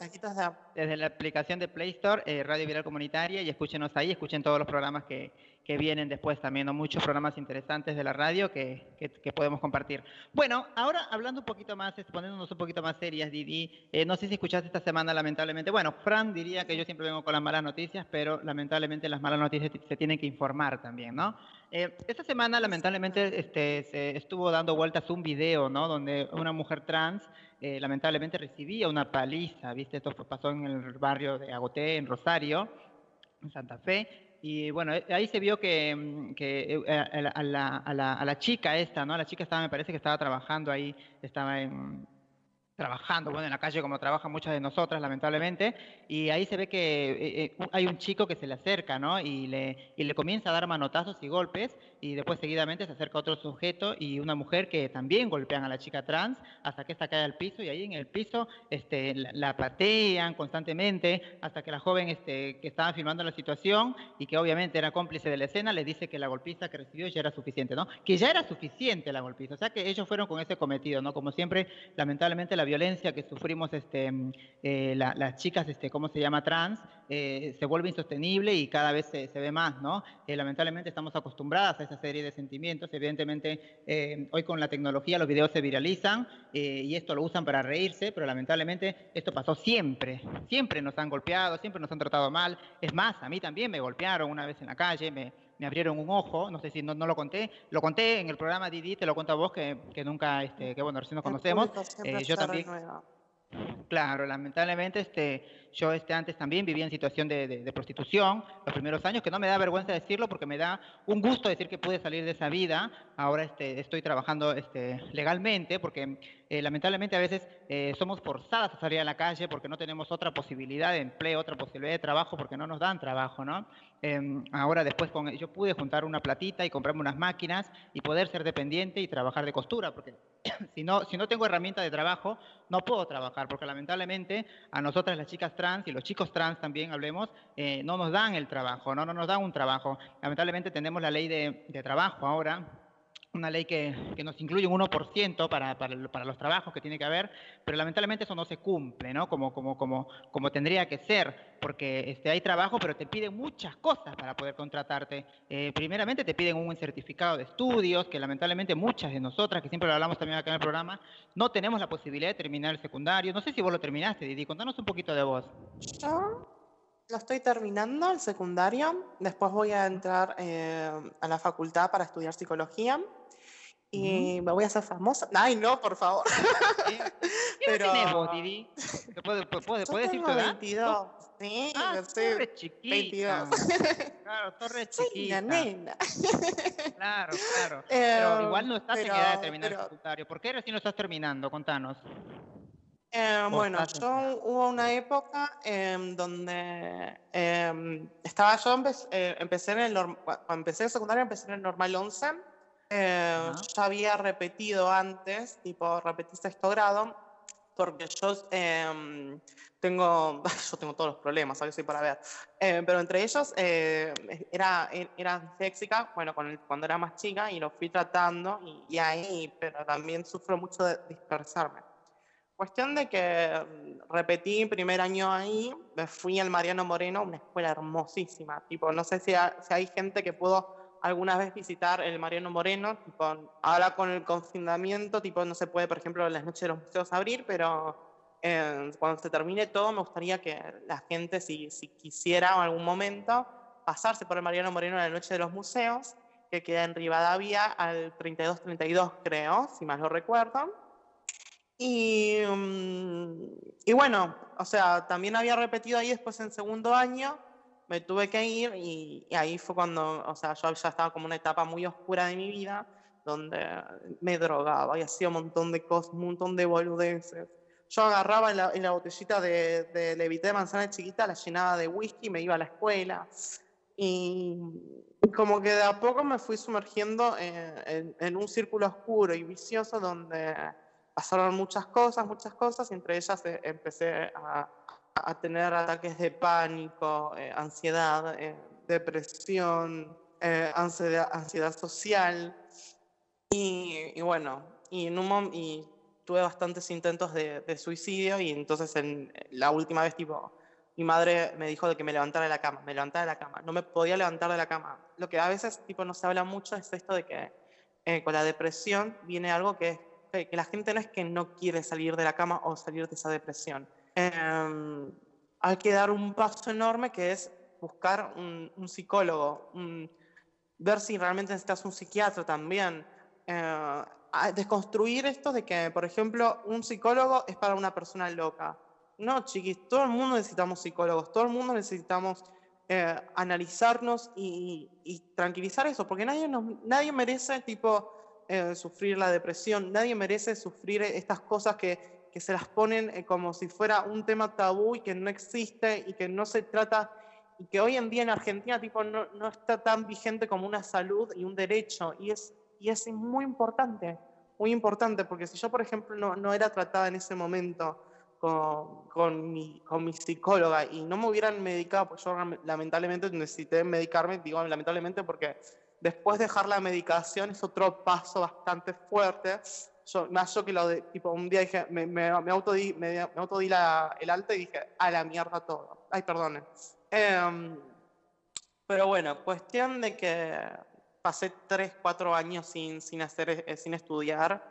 desde la aplicación de Play Store, eh, Radio Viral Comunitaria, y escúchenos ahí, escuchen todos los programas que, que vienen después también, ¿no? muchos programas interesantes de la radio que, que- que podemos compartir. Bueno, ahora hablando un poquito más, este, poniéndonos un poquito más serias, Didi, eh, no sé si escuchaste esta semana, lamentablemente, bueno, Fran diría que yo siempre vengo con las malas noticias, pero lamentablemente las malas noticias se tienen que informar también, ¿no? Eh, esta semana, lamentablemente, este, se estuvo dando vueltas un video, ¿no? Donde una mujer trans, eh, lamentablemente, recibía una paliza, ¿viste? Esto pasó en el barrio de Agoté, en Rosario, en Santa Fe. Y bueno, eh, ahí se vio que, mm, que, eh, a, la, a la- a la- chica esta, ¿no? La chica estaba, me parece que estaba trabajando ahí, estaba en, trabajando, bueno, en la calle como trabajan muchas de nosotras, lamentablemente, y ahí se ve que hay un chico que se le acerca, ¿no? Y le, y le comienza a dar manotazos y golpes, y después seguidamente se acerca otro sujeto y una mujer que también golpean a la chica trans hasta que esta cae al piso, y ahí en el piso este, la, la patean constantemente hasta que la joven este, que estaba filmando la situación y que obviamente era cómplice de la escena, le dice que la golpiza que recibió ya era suficiente, ¿no? Que ya era suficiente la golpiza, o sea que ellos fueron con ese cometido, ¿no? Como siempre, lamentablemente la violencia que sufrimos este, eh, la- las chicas, este, ¿cómo se llama? Trans, eh, se vuelve insostenible y cada vez se, se ve más, ¿no? Eh, lamentablemente estamos acostumbradas a esa serie de sentimientos, evidentemente eh, hoy con la tecnología los videos se viralizan eh, y esto lo usan para reírse, pero lamentablemente esto pasó siempre, siempre nos han golpeado, siempre nos han tratado mal, es más, a mí también me golpearon una vez en la calle, me, me abrieron un ojo, no sé si no, no lo conté, lo conté en el programa Didi, te lo cuento a vos que, que nunca, este, que bueno, recién nos conocemos, eh, yo también. Claro, lamentablemente este, yo este, antes también vivía en situación de, de- de prostitución los primeros años, que no me da vergüenza decirlo porque me da un gusto decir que pude salir de esa vida. Ahora este, estoy trabajando este, legalmente porque eh, lamentablemente a veces eh, somos forzadas a salir a la calle porque no tenemos otra posibilidad de empleo, otra posibilidad de trabajo porque no nos dan trabajo, ¿no? Em, ahora después con, yo pude juntar una platita y comprarme unas máquinas y poder ser dependiente y trabajar de costura porque si no, si no tengo herramienta de trabajo, no puedo trabajar, porque lamentablemente a nosotras las chicas trans y los chicos trans también, hablemos, eh, no nos dan el trabajo, no, no nos dan un trabajo. Lamentablemente tenemos la ley de, de trabajo ahora, una ley que, que nos incluye un 1% para, para, para los trabajos que tiene que haber, pero lamentablemente eso no se cumple, ¿no? Como, como, como, como tendría que ser, porque este, hay trabajo, pero te piden muchas cosas para poder contratarte. Eh, primeramente te piden un certificado de estudios, que lamentablemente muchas de nosotras, que siempre lo hablamos también acá en el programa, no tenemos la posibilidad de terminar el secundario. No sé si vos lo terminaste, Didi, contanos un poquito de vos. Yo lo estoy terminando, el secundario. Después voy a entrar eh, a la facultad para estudiar psicología. Y me voy a hacer famosa. Ay, no, por favor. ¿Qué Pero- vos, Didi? ¿Te puede- puede- puede- Yo ¿Puedes decir tu tengo edad? 22. Sí, Ah, yo sos soy re chiquita. 22. Claro, sos re Soy chiquita. una nena. Claro, claro. Pero Eh, igual no estás en pero- edad de terminar el pero- secundario. ¿Por qué recién lo estás terminando? Contanos. Eh, bueno, en- yo hubo una época en donde em, estaba yo, empe- eh, empecé en el cuando empecé el secundario empecé en el normal 11. Eh, Ajá. ya había repetido antes, tipo repetí sexto grado, porque yo em, tengo, yo tengo todos los problemas, ¿sabes? Soy para ver. Eh, pero entre ellos eh, era, era disléxica, bueno, con el- cuando era más chica y lo fui tratando y, y ahí, pero también sufro mucho de dispersarme. Cuestión de que mm, repetí primer año ahí, me fui al Mariano Moreno, una escuela hermosísima. Tipo, no sé si, ha- si hay gente que pudo alguna vez visitar el Mariano Moreno. Tipo, ahora con el confinamiento, tipo, no se puede, por ejemplo, las noches de los museos abrir, pero eh, cuando se termine todo, me gustaría que la gente, si, si quisiera en algún momento, pasarse por el Mariano Moreno en la noche de los museos, que queda en Rivadavia al 3232, creo, si mal no recuerdo. Y, mm, y bueno, o sea, también había repetido ahí después en segundo año, me tuve que ir y, ahí fue cuando, o sea, yo ya estaba como una etapa muy oscura de mi vida, donde me drogaba y hacía un montón de cosas, un montón de boludeces. Yo agarraba en la, en la botellita de, de levité de manzana chiquita, la llenaba de whisky y me iba a la escuela. Y como que de a poco me fui sumergiendo en, en- en un círculo oscuro y vicioso donde pasaron muchas cosas, muchas cosas, y entre ellas eh, empecé a, a tener ataques de pánico, eh, ansiedad, eh, depresión, eh, ansiedad, ansiedad social. Y, y bueno, y, en un y tuve bastantes intentos de, de suicidio y entonces en la última vez tipo mi madre me dijo de que me levantara de la cama, me levantara de la cama, no me podía levantar de la cama. Lo que a veces tipo no se habla mucho es esto de que eh, con la depresión viene algo que, es- que, la gente no es que no quiere salir de la cama o salir de esa depresión. Em, hay que dar un paso enorme que es buscar un, psicólogo, ver si realmente necesitas un psiquiatra también. Eh, desconstruir esto de que, por ejemplo, un psicólogo es para una persona loca. No, chiquis, todo el mundo necesitamos psicólogos, todo el mundo necesitamos eh, analizarnos y, y tranquilizar eso, porque nadie, nos, nadie merece tipo, eh, sufrir la depresión, nadie merece sufrir estas cosas que, que se las ponen eh, como si fuera un tema tabú y que no existe y que no se trata y que hoy en día en Argentina tipo no, no está tan vigente como una salud y un derecho. Y es, y es muy importante, muy importante porque si yo por ejemplo no, no era tratada en ese momento con, con, mi, con mi psicóloga y no me hubieran medicado, pues yo lamentablemente necesité medicarme, digo lamentablemente porque después de dejar la medicación es otro paso bastante fuerte. Yo, yo que lo de, tipo, un día dije, me, me, me me, me la, el alta y dije, a la mierda todo. Ay, perdone. Em, pero bueno, cuestión de que pasé 3, 4 años sin, sin, hacer, eh, sin estudiar,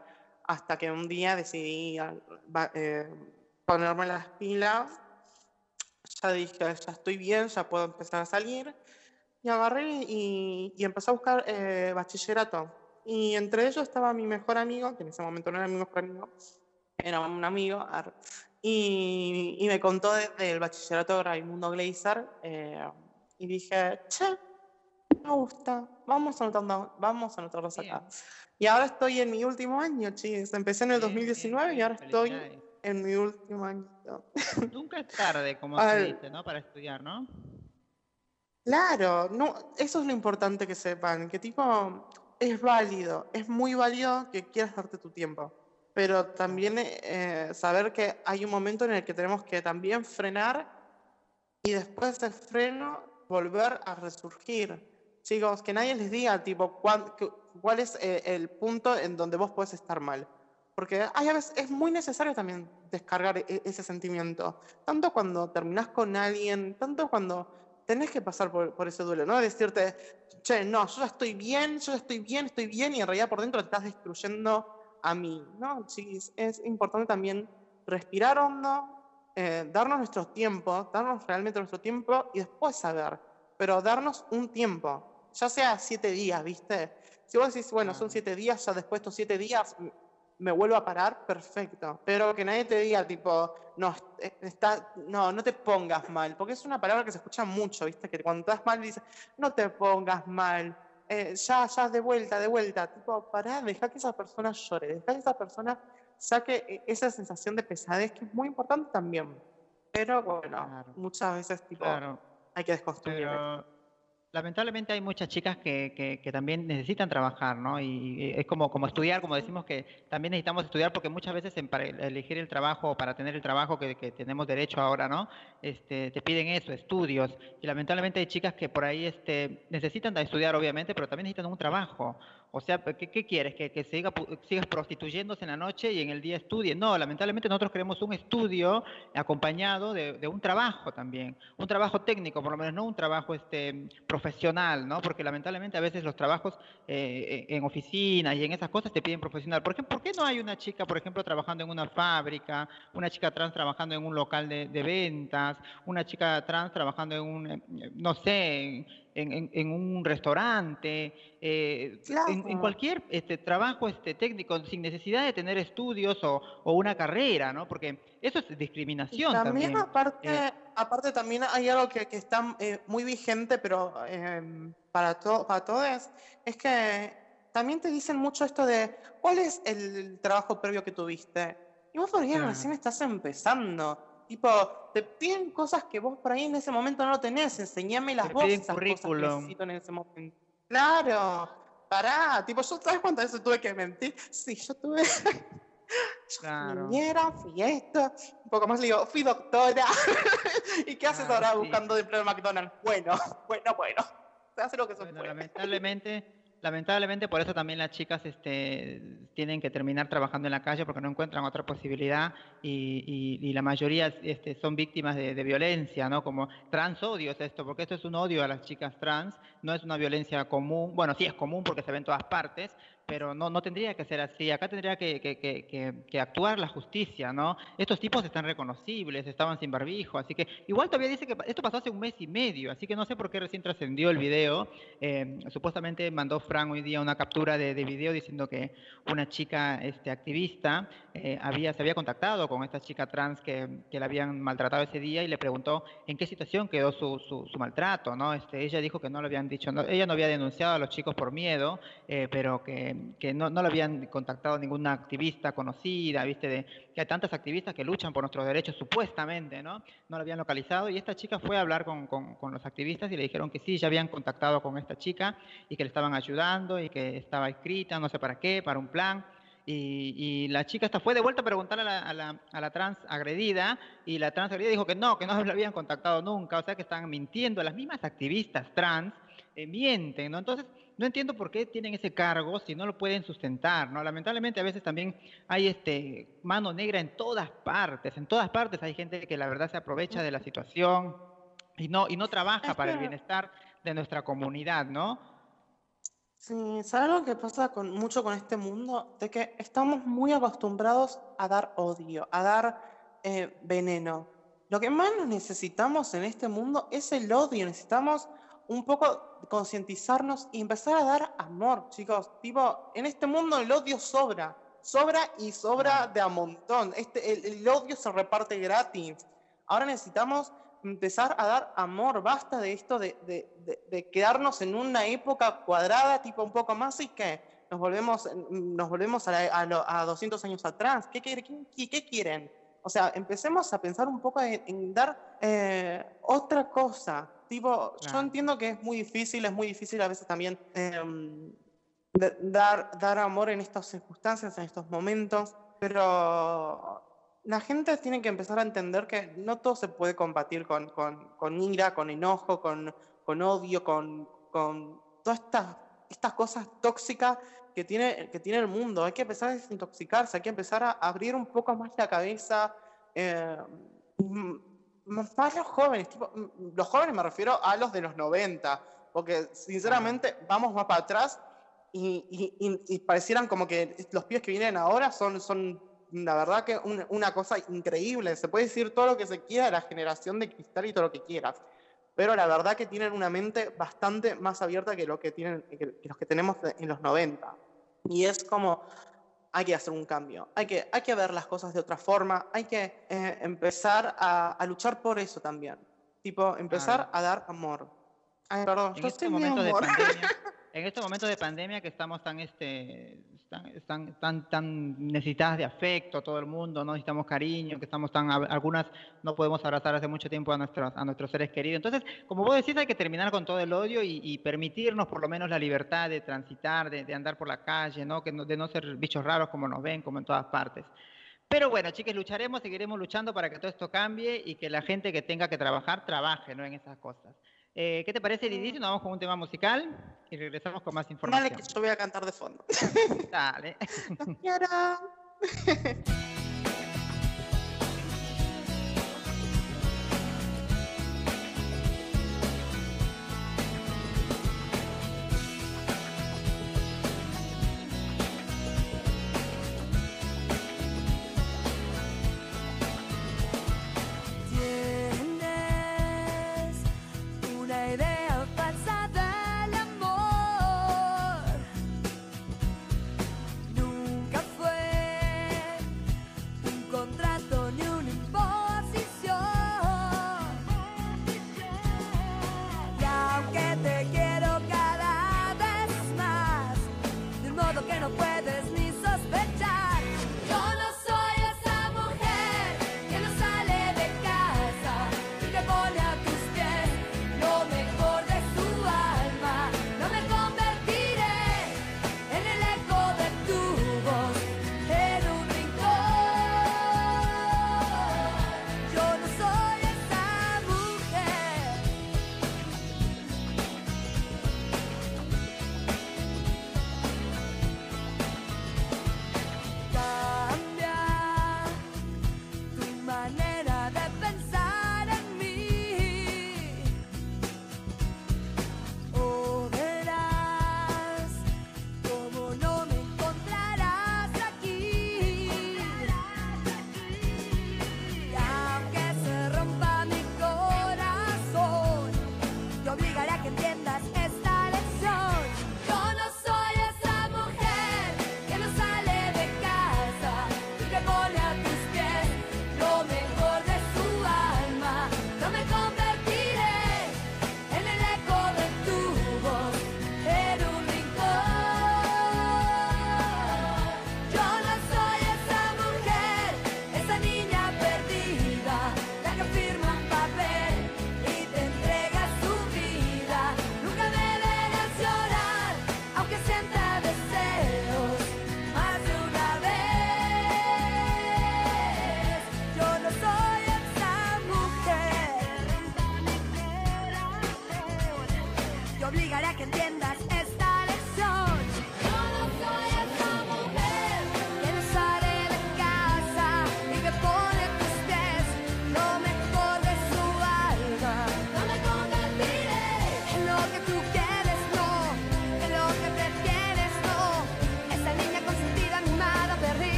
hasta que un día decidí eh, ponerme las pilas. Ya dije, ya estoy bien, ya puedo empezar a salir. Y agarré y, y empecé a buscar eh, bachillerato. Y entre ellos estaba mi mejor amigo, que en ese momento no era mi mejor amigo, era un amigo, y, y me contó desde el bachillerato de Raimundo Gleiser, eh, y dije, che, me gusta, vamos anotando, vamos a anotarlos acá. Y ahora estoy en mi último año, chis. Empecé en el 2019 y ahora estoy en mi último año. Nunca es tarde, como se dice, ¿no? Para estudiar, ¿no? Claro, no, eso es lo importante que sepan, que tipo, es válido, es muy válido que quieras darte tu tiempo, pero también eh, saber que hay un momento en el que tenemos que también frenar y después del freno volver a resurgir. Chicos, que nadie les diga, tipo, cuál, cuál es el, el punto en donde vos puedes estar mal. Porque hay a veces es muy necesario también descargar e, ese sentimiento. Tanto cuando terminás con alguien, tanto cuando tenés que pasar por, por, ese duelo, ¿no? Decirte, che, no, yo ya estoy bien, yo ya estoy bien, estoy bien, y en realidad por dentro te estás destruyendo a mí, ¿no? Chis, es importante también respirar hondo, eh, darnos nuestro tiempo, darnos realmente nuestro tiempo y después saber, pero darnos un tiempo, ya sea siete días, ¿viste? Si vos decís, bueno, son siete días, ya después de estos siete días me vuelvo a parar, perfecto. Pero que nadie te diga, tipo, no, está, no, no te pongas mal, porque es una palabra que se escucha mucho, ¿viste? Que cuando estás mal dices, no te pongas mal, eh, ya, ya, de vuelta, de vuelta. Tipo, pará, deja que esa persona llore, deja que esa persona saque e, esa sensación de pesadez, que es muy importante también. Pero bueno, claro. muchas veces, tipo, claro. hay que desconstruir. Pero lamentablemente hay muchas chicas que, que, que, también necesitan trabajar, ¿no? Y, es como, como estudiar, como decimos que también necesitamos estudiar porque muchas veces en, para elegir el trabajo o para tener el trabajo que, que, tenemos derecho ahora, ¿no? Este, te piden eso, estudios. Y lamentablemente hay chicas que por ahí este, necesitan estudiar, obviamente, pero también necesitan un trabajo. O sea, ¿qué, quieres? ¿Que, que siga, sigas prostituyéndose en la noche y en el día estudie? No, lamentablemente nosotros queremos un estudio acompañado de, de, un trabajo también, un trabajo técnico, por lo menos no un trabajo este, profesional, ¿no? Porque lamentablemente a veces los trabajos eh, en oficinas y en esas cosas te piden profesional. ¿Por qué, ¿Por qué no hay una chica, por ejemplo, trabajando en una fábrica, una chica trans trabajando en un local de, de ventas, una chica trans trabajando en un, eh, no sé, en, en, en un restaurante, eh, claro. en, en, cualquier este, trabajo este, técnico, sin necesidad de tener estudios o, o una carrera, ¿no? Porque eso es discriminación. Y también, también. Aparte, eh, aparte, también hay algo que, que está eh, muy vigente, pero eh, para, to para todos, es que también te dicen mucho esto de cuál es el trabajo previo que tuviste. Y vos por ahí claro. recién estás empezando. Tipo, te piden cosas que vos por ahí en ese momento no tenés. Enseñame las vos esas cosas que necesito en ese momento. Claro, pará. Tipo, yo, ¿sabes cuántas veces tuve que mentir? Sí, yo tuve. claro. fui niñera, fui esto. Un poco más le digo, fui doctora. ¿Y qué haces ah, ahora sí. buscando empleo en McDonald's? Bueno, bueno, bueno. Se hace lo que se bueno, puede. Lamentablemente. Lamentablemente por eso también las chicas este, tienen que terminar trabajando en la calle porque no encuentran otra posibilidad y, y, y la mayoría este, son víctimas de, violencia, ¿no? Como trans odio es esto, porque esto es un odio a las chicas trans, no es una violencia común, bueno, sí es común porque se ve en todas partes, pero no, no tendría que ser así. Acá tendría que, que, que, actuar la justicia, ¿no? Estos tipos están reconocibles, estaban sin barbijo, así que igual todavía dice que esto pasó hace un mes y medio, así que no sé por qué recién trascendió el video. Eh, supuestamente mandó Fran hoy día una captura de, de video diciendo que una chica este, activista eh, había, se había contactado con esta chica trans que, la habían maltratado ese día y le preguntó en qué situación quedó su, su, su maltrato, ¿no? Este, ella dijo que no lo habían dicho, no, ella no había denunciado a los chicos por miedo, eh, pero que que, no, no lo habían contactado ninguna activista conocida, viste, de que hay tantas activistas que luchan por nuestros derechos supuestamente, ¿no? No lo habían localizado y esta chica fue a hablar con, con, los activistas y le dijeron que sí, ya habían contactado con esta chica y que le estaban ayudando y que estaba escrita, no sé para qué, para un plan. Y, la chica esta fue de vuelta a la, a, la, a la trans agredida y la trans agredida dijo que no, que no la habían contactado nunca, o sea que están mintiendo. Las mismas activistas trans eh, mienten, ¿no? Entonces, no entiendo por qué tienen ese cargo si no lo pueden sustentar, ¿no? Lamentablemente a veces también hay este mano negra en todas partes, en todas partes hay gente que la verdad se aprovecha de la situación y no, y no trabaja para el bienestar de nuestra comunidad, ¿no? Sí, ¿sabes lo que pasa con, mucho con este mundo? De que estamos muy acostumbrados a dar odio, a dar eh, veneno. Lo que más necesitamos en este mundo es el odio. Necesitamos un poco concientizarnos y empezar a dar amor, chicos. Tipo, en este mundo el odio sobra. Sobra y sobra de a montón. Este, el, el odio se reparte gratis. Ahora necesitamos empezar a dar amor. Basta de esto de, de- de- de quedarnos en una época cuadrada, tipo un poco más, y que nos volvemos, nos volvemos a, la- a lo- a 200 años atrás. ¿Qué, quiere- qué- qué quieren? O sea, empecemos a pensar un poco en, en dar eh, otra cosa. Tipo, yo Claro. entiendo que es muy difícil, es muy difícil a veces también de- dar, dar amor en estas circunstancias, en estos momentos, pero la gente tiene que empezar a entender que no todo se puede combatir con, con, con ira, con enojo, con, con odio, con, con todas estas, estas cosas tóxicas que tiene, que tiene el mundo. Hay que empezar a desintoxicarse, hay que empezar a abrir un poco más la cabeza. eh, m- más los jóvenes, tipo, m- los jóvenes me refiero a los de los 90, porque sinceramente vamos más para atrás y, y- y- y parecieran como que los pibes que vienen ahora son, son la verdad que un- una cosa increíble. Se puede decir todo lo que se quiera de la generación de cristal y todo lo que quieras, pero la verdad que tienen una mente bastante más abierta que, lo que, tienen, que, que los que tenemos en los 90. Y es como, hay que hacer un cambio, hay que, hay que ver las cosas de otra forma, hay que eh, empezar a, a luchar por eso también. Tipo, empezar a dar amor. Ay, perdón, en yo este momento de amor. pandemia, en estos momentos de pandemia que estamos tan este tan, tan, tan, necesitadas de afecto, todo el mundo, no necesitamos cariño, que estamos tan algunas no podemos abrazar hace mucho tiempo a nuestros a nuestros seres queridos. Entonces, como vos decís, hay que terminar con todo el odio y, y permitirnos por lo menos la libertad de transitar, de, de andar por la calle, ¿no? Que no, de no ser bichos raros como nos ven, como en todas partes. Pero bueno, chicas, lucharemos, seguiremos luchando para que todo esto cambie y que la gente que tenga que trabajar, trabaje, ¿no? En esas cosas. Eh, ¿Qué te parece, Didi? si Nos vamos con un tema musical y regresamos con más Dale información. que yo voy a cantar de fondo. Dale.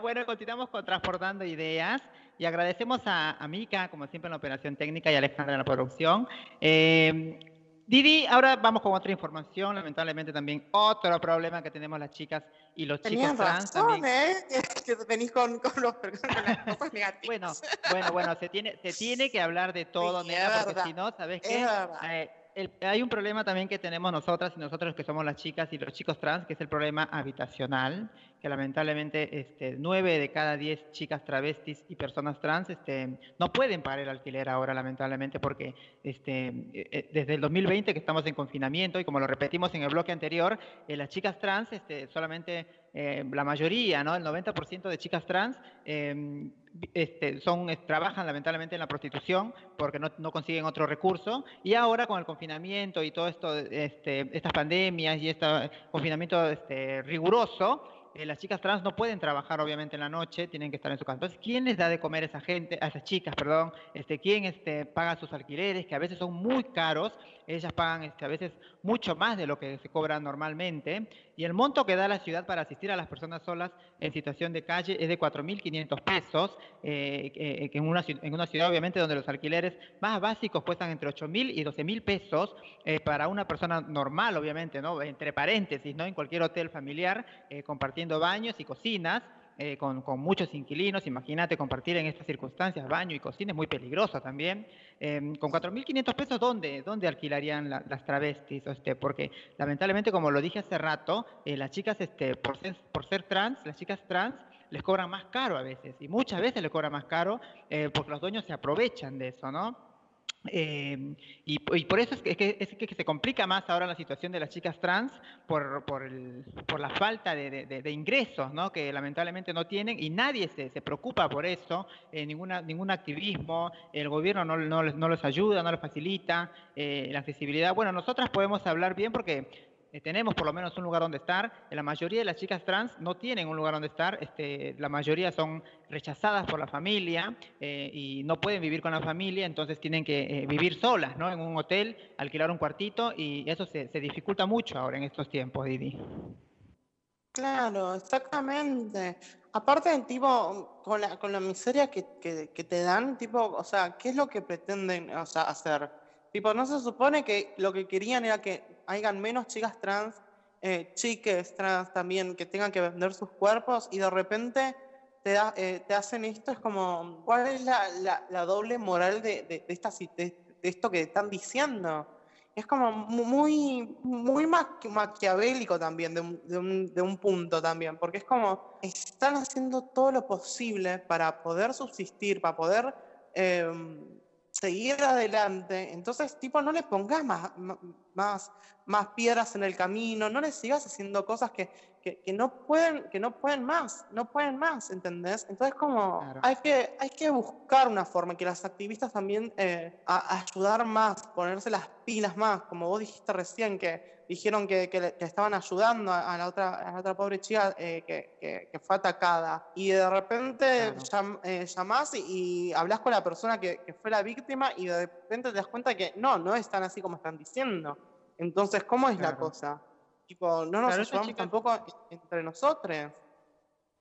Bueno, bueno, continuamos con Transportando Ideas y agradecemos a, a Mika, como siempre en la operación técnica, y a Alejandra en la producción. Eh, Didi, ahora vamos con otra información, lamentablemente también otro problema que tenemos las chicas y los Tenías chicos trans razón, también. ¿eh? Que, venís con, con, los, con las cosas negativas. Bueno, bueno, bueno, se tiene, se tiene que hablar de todo, Sí, nena, porque si no, ¿sabes es qué? Eh, el- hay un problema también que tenemos nosotras y nosotros que somos las chicas y los chicos trans, que es el problema habitacional, que lamentablemente este, nueve de cada diez chicas travestis y personas trans este, no pueden pagar el alquiler ahora, lamentablemente, porque este, eh, eh, desde el 2020 que estamos en confinamiento y como lo repetimos en el bloque anterior, eh, las chicas trans este, solamente la mayoría, ¿no? El 90% de chicas trans eh, este, son, trabajan lamentablemente en la prostitución porque no, no consiguen otro recurso. Y ahora con el confinamiento y todo esto, este, estas pandemias y este confinamiento este, riguroso, eh, las chicas trans no pueden trabajar obviamente en la noche, tienen que estar en su casa. Entonces, ¿quién les da de comer a esa gente, a esas chicas, perdón? Este, ¿Quién este, paga sus alquileres, que a veces son muy caros? Ellas pagan este, a veces mucho más de lo que se cobra normalmente. Y el monto que da la ciudad para asistir a las personas solas en situación de calle es de 4.500 pesos, eh, eh, en, una, en una ciudad obviamente donde los alquileres más básicos cuestan entre 8.000 y 12.000 pesos eh, para una persona normal, obviamente, ¿no? Entre paréntesis, ¿no? En cualquier hotel familiar, eh, compartiendo baños y cocinas. Eh, con, muchos inquilinos, imagínate compartir en estas circunstancias baño y cocina, es muy peligroso también. Eh, con 4.500 pesos, ¿dónde, dónde alquilarían la- las travestis? Este, porque lamentablemente, como lo dije hace rato, eh, las chicas, este, por, ser, por ser trans, las chicas trans les cobran más caro a veces, y muchas veces les cobran más caro eh, porque los dueños se aprovechan de eso, ¿no? Eh, y, por eso es que, es que- es que se complica más ahora la situación de las chicas trans por, por, el- por la falta de, de- ingresos, ¿no? que lamentablemente no tienen y nadie se, se preocupa por eso, eh, ninguna, ningún activismo, el gobierno no, no no les ayuda, no les facilita eh, la accesibilidad. Bueno, nosotras podemos hablar bien porque eh, tenemos por lo menos un lugar donde estar. Eh, La mayoría de las chicas trans no tienen un lugar donde estar. Este, la mayoría son rechazadas por la familia eh, y no pueden vivir con la familia, entonces tienen que vivir solas, ¿no? En un hotel, alquilar un cuartito y eso se, se dificulta mucho ahora en estos tiempos, Didi. Claro, exactamente. Aparte, tipo, con la, con la miseria que, que, te dan, tipo, o sea, ¿qué es lo que pretenden, hacer? Tipo, ¿no se supone que lo que querían era que hayan menos chicas trans, eh, chiques trans también, que tengan que vender sus cuerpos y de repente te, da- eh, te hacen esto? Es como, ¿cuál es la, la, la doble moral de, de, de esta, de, esto que están diciendo? Es como mu- muy, muy maqui- maquiavélico también, un, un, de un punto también, porque es como, están haciendo todo lo posible para poder subsistir, para poder em, seguir adelante. Entonces, tipo, no le pongas más, más, más piedras en el camino, no le sigas haciendo cosas que, que, que no pueden, que no pueden más, no pueden más, ¿entendés? Entonces, como, Claro. hay, que, hay que buscar una forma que las activistas también eh, a- a ayudar más, ponerse las pilas más, como vos dijiste recién, que dijeron que, que estaban ayudando a, a la otra, a la otra pobre chica eh, que, que- fue atacada. Y de repente Claro. llam- eh, llamás y, y hablas con la persona que, que fue la víctima y de repente te das cuenta que no, no es tan así como están diciendo. Entonces, ¿cómo es la cosa? Tipo, no nos Claro, ayudamos tampoco entre nosotros.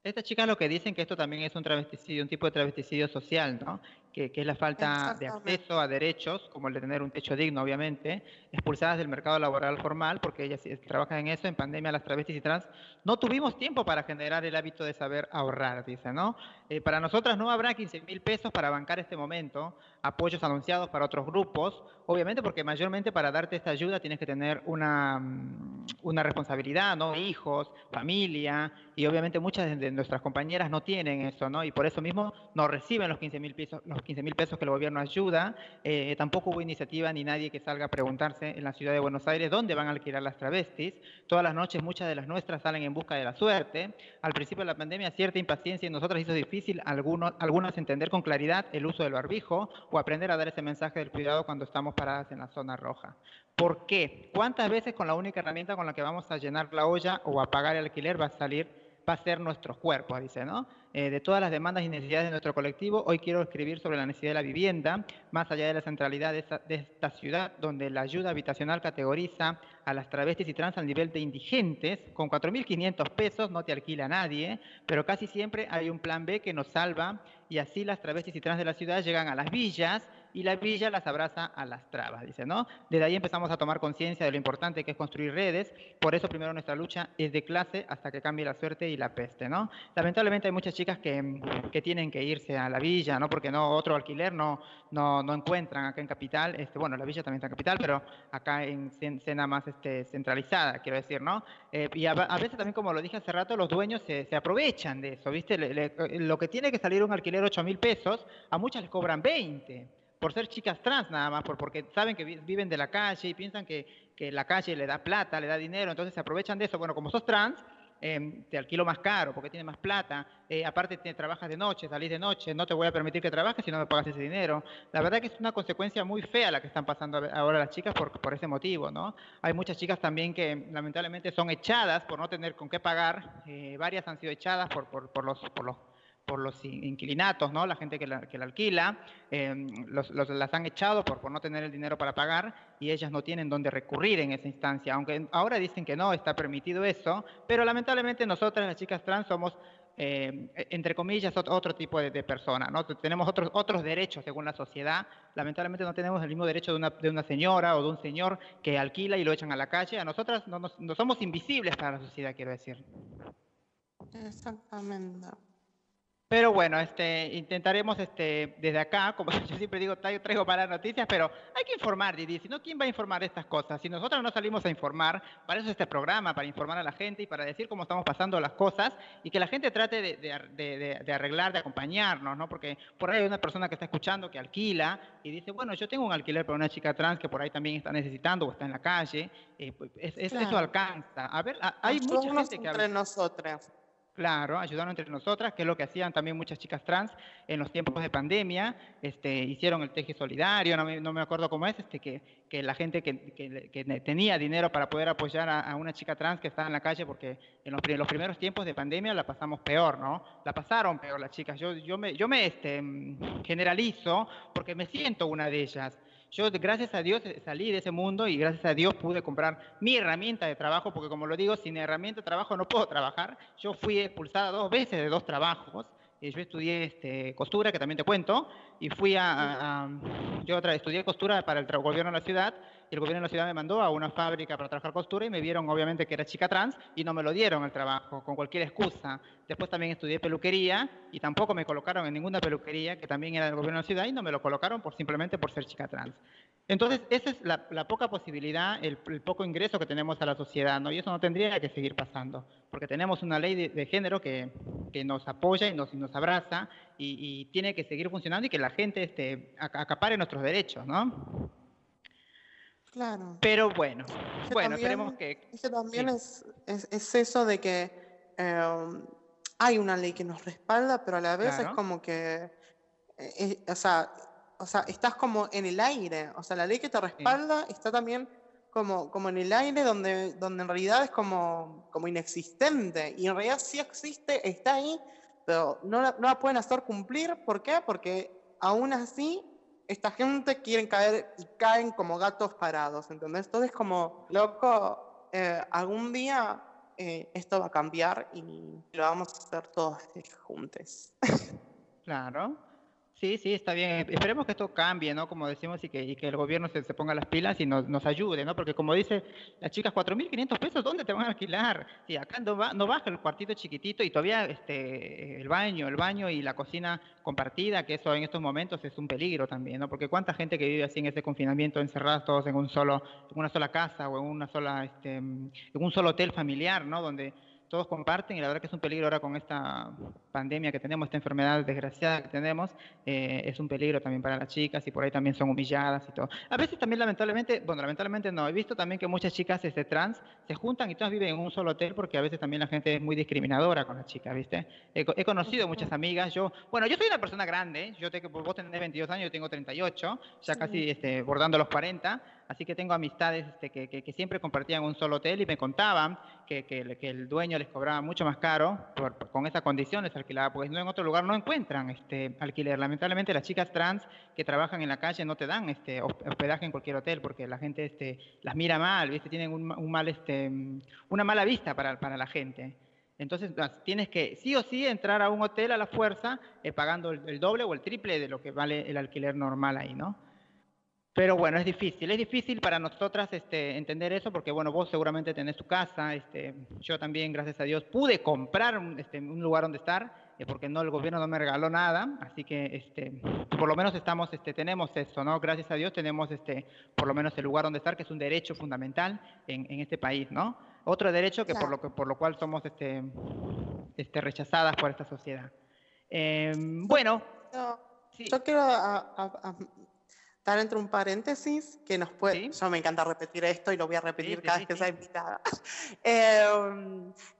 Estas chicas lo que dicen que esto también es un travesticidio, un tipo de travesticidio social, ¿no? Que, que es la falta de acceso a derechos, como el de tener un techo digno, obviamente, expulsadas del mercado laboral formal, porque ellas sí trabajan en eso, en pandemia las travestis y trans, no tuvimos tiempo para generar el hábito de saber ahorrar, dice, ¿no? Eh, para nosotras no habrá 15 mil pesos para bancar este momento, apoyos anunciados para otros grupos, obviamente porque mayormente para darte esta ayuda tienes que tener una, mm, una responsabilidad, ¿no? Hijos, familia, y obviamente muchas de- de nuestras compañeras no tienen eso, ¿no? Y por eso mismo no reciben los 15 mil pesos, los 15 mil pesos que el gobierno ayuda. Eh, tampoco hubo iniciativa ni nadie que salga a preguntarse en la ciudad de Buenos Aires dónde van a alquilar las travestis. Todas las noches muchas de las nuestras salen en busca de la suerte. Al principio de la pandemia cierta impaciencia en nosotras hizo difícil algunos, algunas entender con claridad el uso del barbijo o aprender a dar ese mensaje del cuidado cuando estamos paradas en la zona roja. ¿Por qué? ¿Cuántas veces con la única herramienta con la que vamos a llenar la olla o a pagar el alquiler va a salir, va a ser nuestros cuerpos, dice, ¿no? Eh, de todas las demandas y necesidades de nuestro colectivo, hoy quiero escribir sobre la necesidad de la vivienda, más allá de la centralidad de, esta- de esta ciudad, donde la ayuda habitacional categoriza a las travestis y trans al nivel de indigentes, con 4.500 pesos no te alquila nadie, pero casi siempre hay un plan B que nos salva y así las travestis y trans de la ciudad llegan a las villas y la villa las abraza a las trabas, dice, ¿no? Desde ahí empezamos a tomar conciencia de lo importante que es construir redes, por eso primero nuestra lucha es de clase hasta que cambie la suerte y la peste, ¿no? Lamentablemente hay muchas chicas que, que tienen que irse a la villa, ¿no? Porque no, otro alquiler no, no, no encuentran acá en Capital, este, bueno, la villa también está en Capital, pero acá en cena más este, centralizada, quiero decir, ¿no? Eh, y a, a veces también, como lo dije hace rato, los dueños se, se aprovechan de eso, ¿viste? Le- le- lo que tiene que salir un alquiler 8 mil pesos, a muchas les cobran 20 por ser chicas trans nada más, por, porque saben que vi- viven de la calle y piensan que, que la calle le da plata, le da dinero, entonces se aprovechan de eso. Bueno, como sos trans, eh, te alquilo más caro porque tienes más plata, eh, aparte te trabajas de noche, salís de noche, no te voy a permitir que trabajes si no me pagas ese dinero. La verdad que es una consecuencia muy fea la que están pasando ahora las chicas por, por ese motivo, ¿no? Hay muchas chicas también que lamentablemente son echadas por no tener con qué pagar, eh, varias han sido echadas por, por, por los... Por los por los in- inquilinatos, ¿no? La gente que la, que la alquila, eh, los, los- las han echado por, por no tener el dinero para pagar y ellas no tienen dónde recurrir en esa instancia. Aunque ahora dicen que no, está permitido eso, pero lamentablemente nosotras, las chicas trans, somos, eh, entre comillas, ot- otro tipo de, de persona, ¿no? Tenemos otros, otros derechos según la sociedad. Lamentablemente no tenemos el mismo derecho de una, de una señora o de un señor que alquila y lo echan a la calle. A nosotras no, no somos invisibles para la sociedad, quiero decir. Exactamente. Pero bueno, este, intentaremos este, desde acá, como yo siempre digo, traigo, traigo para noticias, pero hay que informar, Didi. Si no, ¿quién va a informar estas cosas? Si nosotros no salimos a informar, para eso es este programa, para informar a la gente y para decir cómo estamos pasando las cosas y que la gente trate de, de de- de- de arreglar, de acompañarnos, ¿no? Porque por ahí hay una persona que está escuchando que alquila y dice, bueno, yo tengo un alquiler para una chica trans que por ahí también está necesitando o está en la calle. eh, pues, es- es- Eso Claro. alcanza. A ver, a- hay mucha Ayudarnos gente que entre nosotras. Claro, ayudaron entre nosotras, que es lo que hacían también muchas chicas trans en los tiempos de pandemia. Este, hicieron el teje solidario, no me, acuerdo cómo es, este, que, la gente que, tenía dinero para poder apoyar a, una chica trans que estaba en la calle, porque en los, los primeros tiempos de pandemia la pasamos peor, ¿no? La pasaron peor las chicas. Yo, yo me, yo me este, generalizo porque me siento una de ellas. Yo, gracias a Dios, salí de ese mundo y gracias a Dios pude comprar mi herramienta de trabajo, porque como lo digo, sin herramienta de trabajo no puedo trabajar. Yo fui expulsada dos veces de dos trabajos. Eh, yo estudié este, costura, que también te cuento, y fui a... a- a- yo tra- estudié costura para el gobierno de la ciudad, y el gobierno de la ciudad me mandó a una fábrica para trabajar costura y me vieron obviamente que era chica trans y no me lo dieron el trabajo, con cualquier excusa. Después también estudié peluquería y tampoco me colocaron en ninguna peluquería, que también era del gobierno de la ciudad, y no me lo colocaron por simplemente por ser chica trans. Entonces, esa es la, la poca posibilidad, el, el poco ingreso que tenemos a la sociedad, ¿no? Y eso no tendría que seguir pasando, porque tenemos una ley de, de género que, que nos apoya y nos, y nos abraza y, y tiene que seguir funcionando y que la gente este, aca- acapare nuestros derechos, ¿no? Claro. Pero bueno, que bueno, también- esperemos que... Es que también sí. es, es, es eso de que eh, hay una ley que nos respalda, pero a la vez Claro. es como que, eh, eh, o, sea, o sea, estás como en el aire. O sea, la ley que te respalda está también como, como en el aire donde, donde en realidad es como, como inexistente. Y en realidad sí existe, está ahí, pero no la, no la pueden hacer cumplir. ¿Por qué? Porque aún así esta gente quieren caer y caen como gatos parados, ¿entendés? Entonces como, loco, eh, algún día eh, esto va a cambiar y lo vamos a hacer todos juntos. Claro. Sí, sí, está bien. Esperemos que esto cambie, ¿no? Como decimos, y que, y que el gobierno se, ponga las pilas y nos, nos ayude, ¿no? Porque como dice las chicas, 4.500 pesos, ¿dónde te van a alquilar? Si acá no, va, no baja el cuartito chiquitito y todavía este, el baño, el baño y la cocina compartida, que eso en estos momentos es un peligro también, ¿no? Porque cuánta gente que vive así en ese confinamiento, encerradas todos en un solo, en una sola casa o en una sola, este, en un solo hotel familiar, ¿no? Donde todos comparten y la verdad que es un peligro ahora con esta pandemia que tenemos, esta enfermedad desgraciada que tenemos, eh, es un peligro también para las chicas y por ahí también son humilladas y todo. A veces también lamentablemente, bueno, lamentablemente no, he visto también que muchas chicas este, trans se juntan y todas viven en un solo hotel porque a veces también la gente es muy discriminadora con las chicas, ¿viste? He, co- he conocido muchas amigas, yo, bueno, yo soy una persona grande, yo te, vos tenés 22 años, yo tengo 38, ya casi este, bordando los 40, así que tengo amistades este, que, siempre compartían un solo hotel y me contaban que, el- dueño les cobraba mucho más caro por, con esas condiciones alquiladas, porque no en otro lugar no encuentran este alquiler. Lamentablemente las chicas trans que trabajan en la calle no te dan este hosp- hospedaje en cualquier hotel porque la gente este, las mira mal, ¿viste? tienen un, ma- un mal este una mala vista para, la gente. Entonces tienes que sí o sí entrar a un hotel a la fuerza eh, pagando el, el doble o el triple de lo que vale el alquiler normal ahí, ¿no? Pero bueno, es difícil, es difícil para nosotras este, entender eso porque, bueno, vos seguramente tenés tu casa, este, yo también, gracias a Dios, pude comprar un, este, un lugar donde estar, eh, porque no, el gobierno no me regaló nada, así que, este, por lo menos estamos, este, tenemos eso, ¿no? Gracias a Dios tenemos, este, por lo menos el lugar donde estar, que es un derecho fundamental en, en este país, ¿no? Otro derecho que por lo, que, por lo cual somos, este, este, rechazadas por esta sociedad. Eh, bueno, Yo, sí, yo quiero a- a- a- dar entre un paréntesis que nos puede. Sí. Yo me encanta repetir esto y lo voy a repetir sí, cada sí, vez que sea invitada. Eh,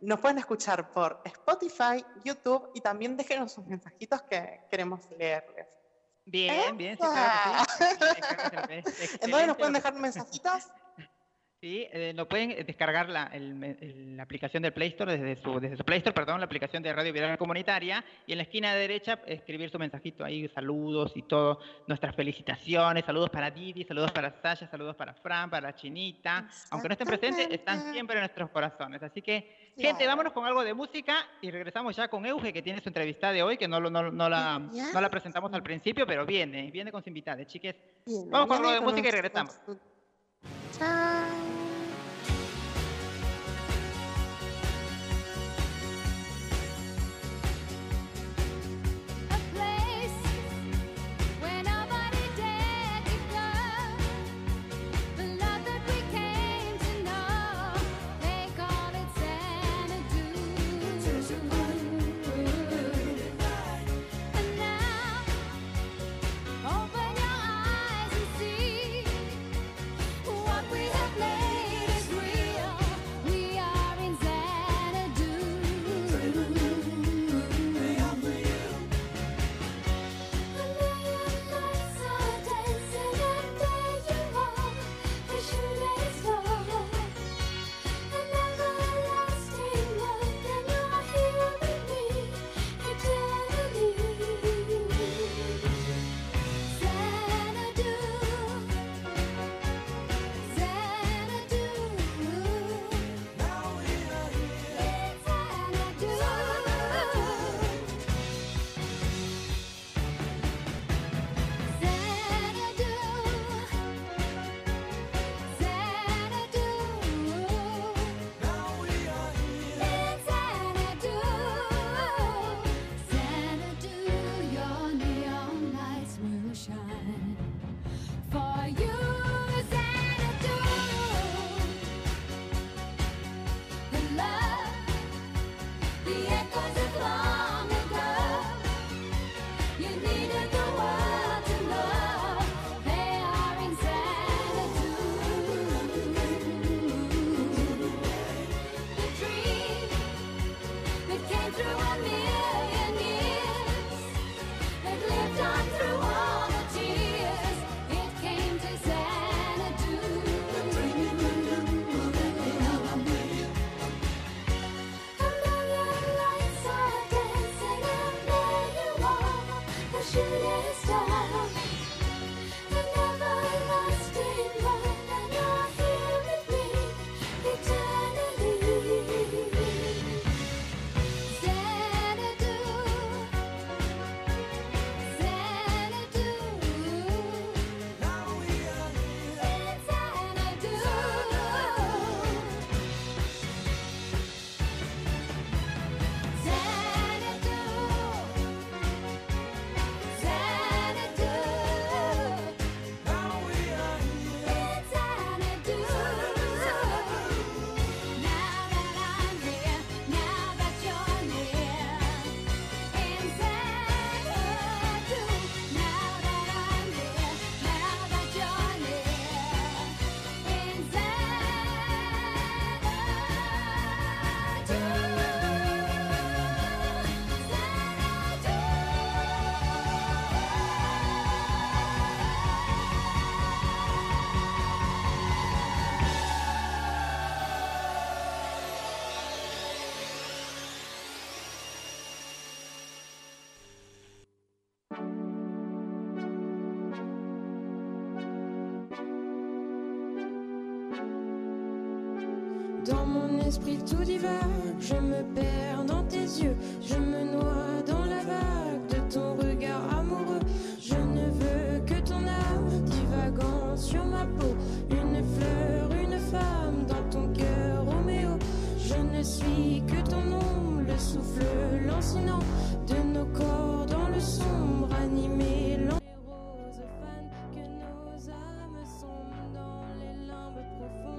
nos pueden escuchar por Spotify, YouTube y también déjenos sus mensajitos que queremos leerles. bien, bien, sí, claro que sí. ¿En dónde nos pueden dejar mensajitos? Sí, eh, lo pueden eh, descargar la, el el- la aplicación del Play Store, desde su, desde su Play Store, perdón, la aplicación de Radio Viral Comunitaria, y en la esquina derecha escribir su mensajito ahí, saludos y todo, nuestras felicitaciones, saludos para Didi, saludos para Sasha, saludos para Fran, para Chinita, aunque no estén presentes, están siempre en nuestros corazones. Así que, gente, vámonos con algo de música y regresamos ya con Euge, que tiene su entrevista de hoy, que no, no, no la, no la presentamos al principio, pero viene, viene con su invitada, chiques. Vamos con algo de música y regresamos. Chao. Esprit tout divague, je me perds dans tes yeux, je me noie dans la vague de ton regard amoureux. Je ne veux que ton âme divagant sur ma peau, une fleur, une femme dans ton cœur, Roméo. Je ne suis que ton ombre, le souffle lancinant de nos corps dans le sombre animé. Les roses que nos âmes sont dans les limbes profondes.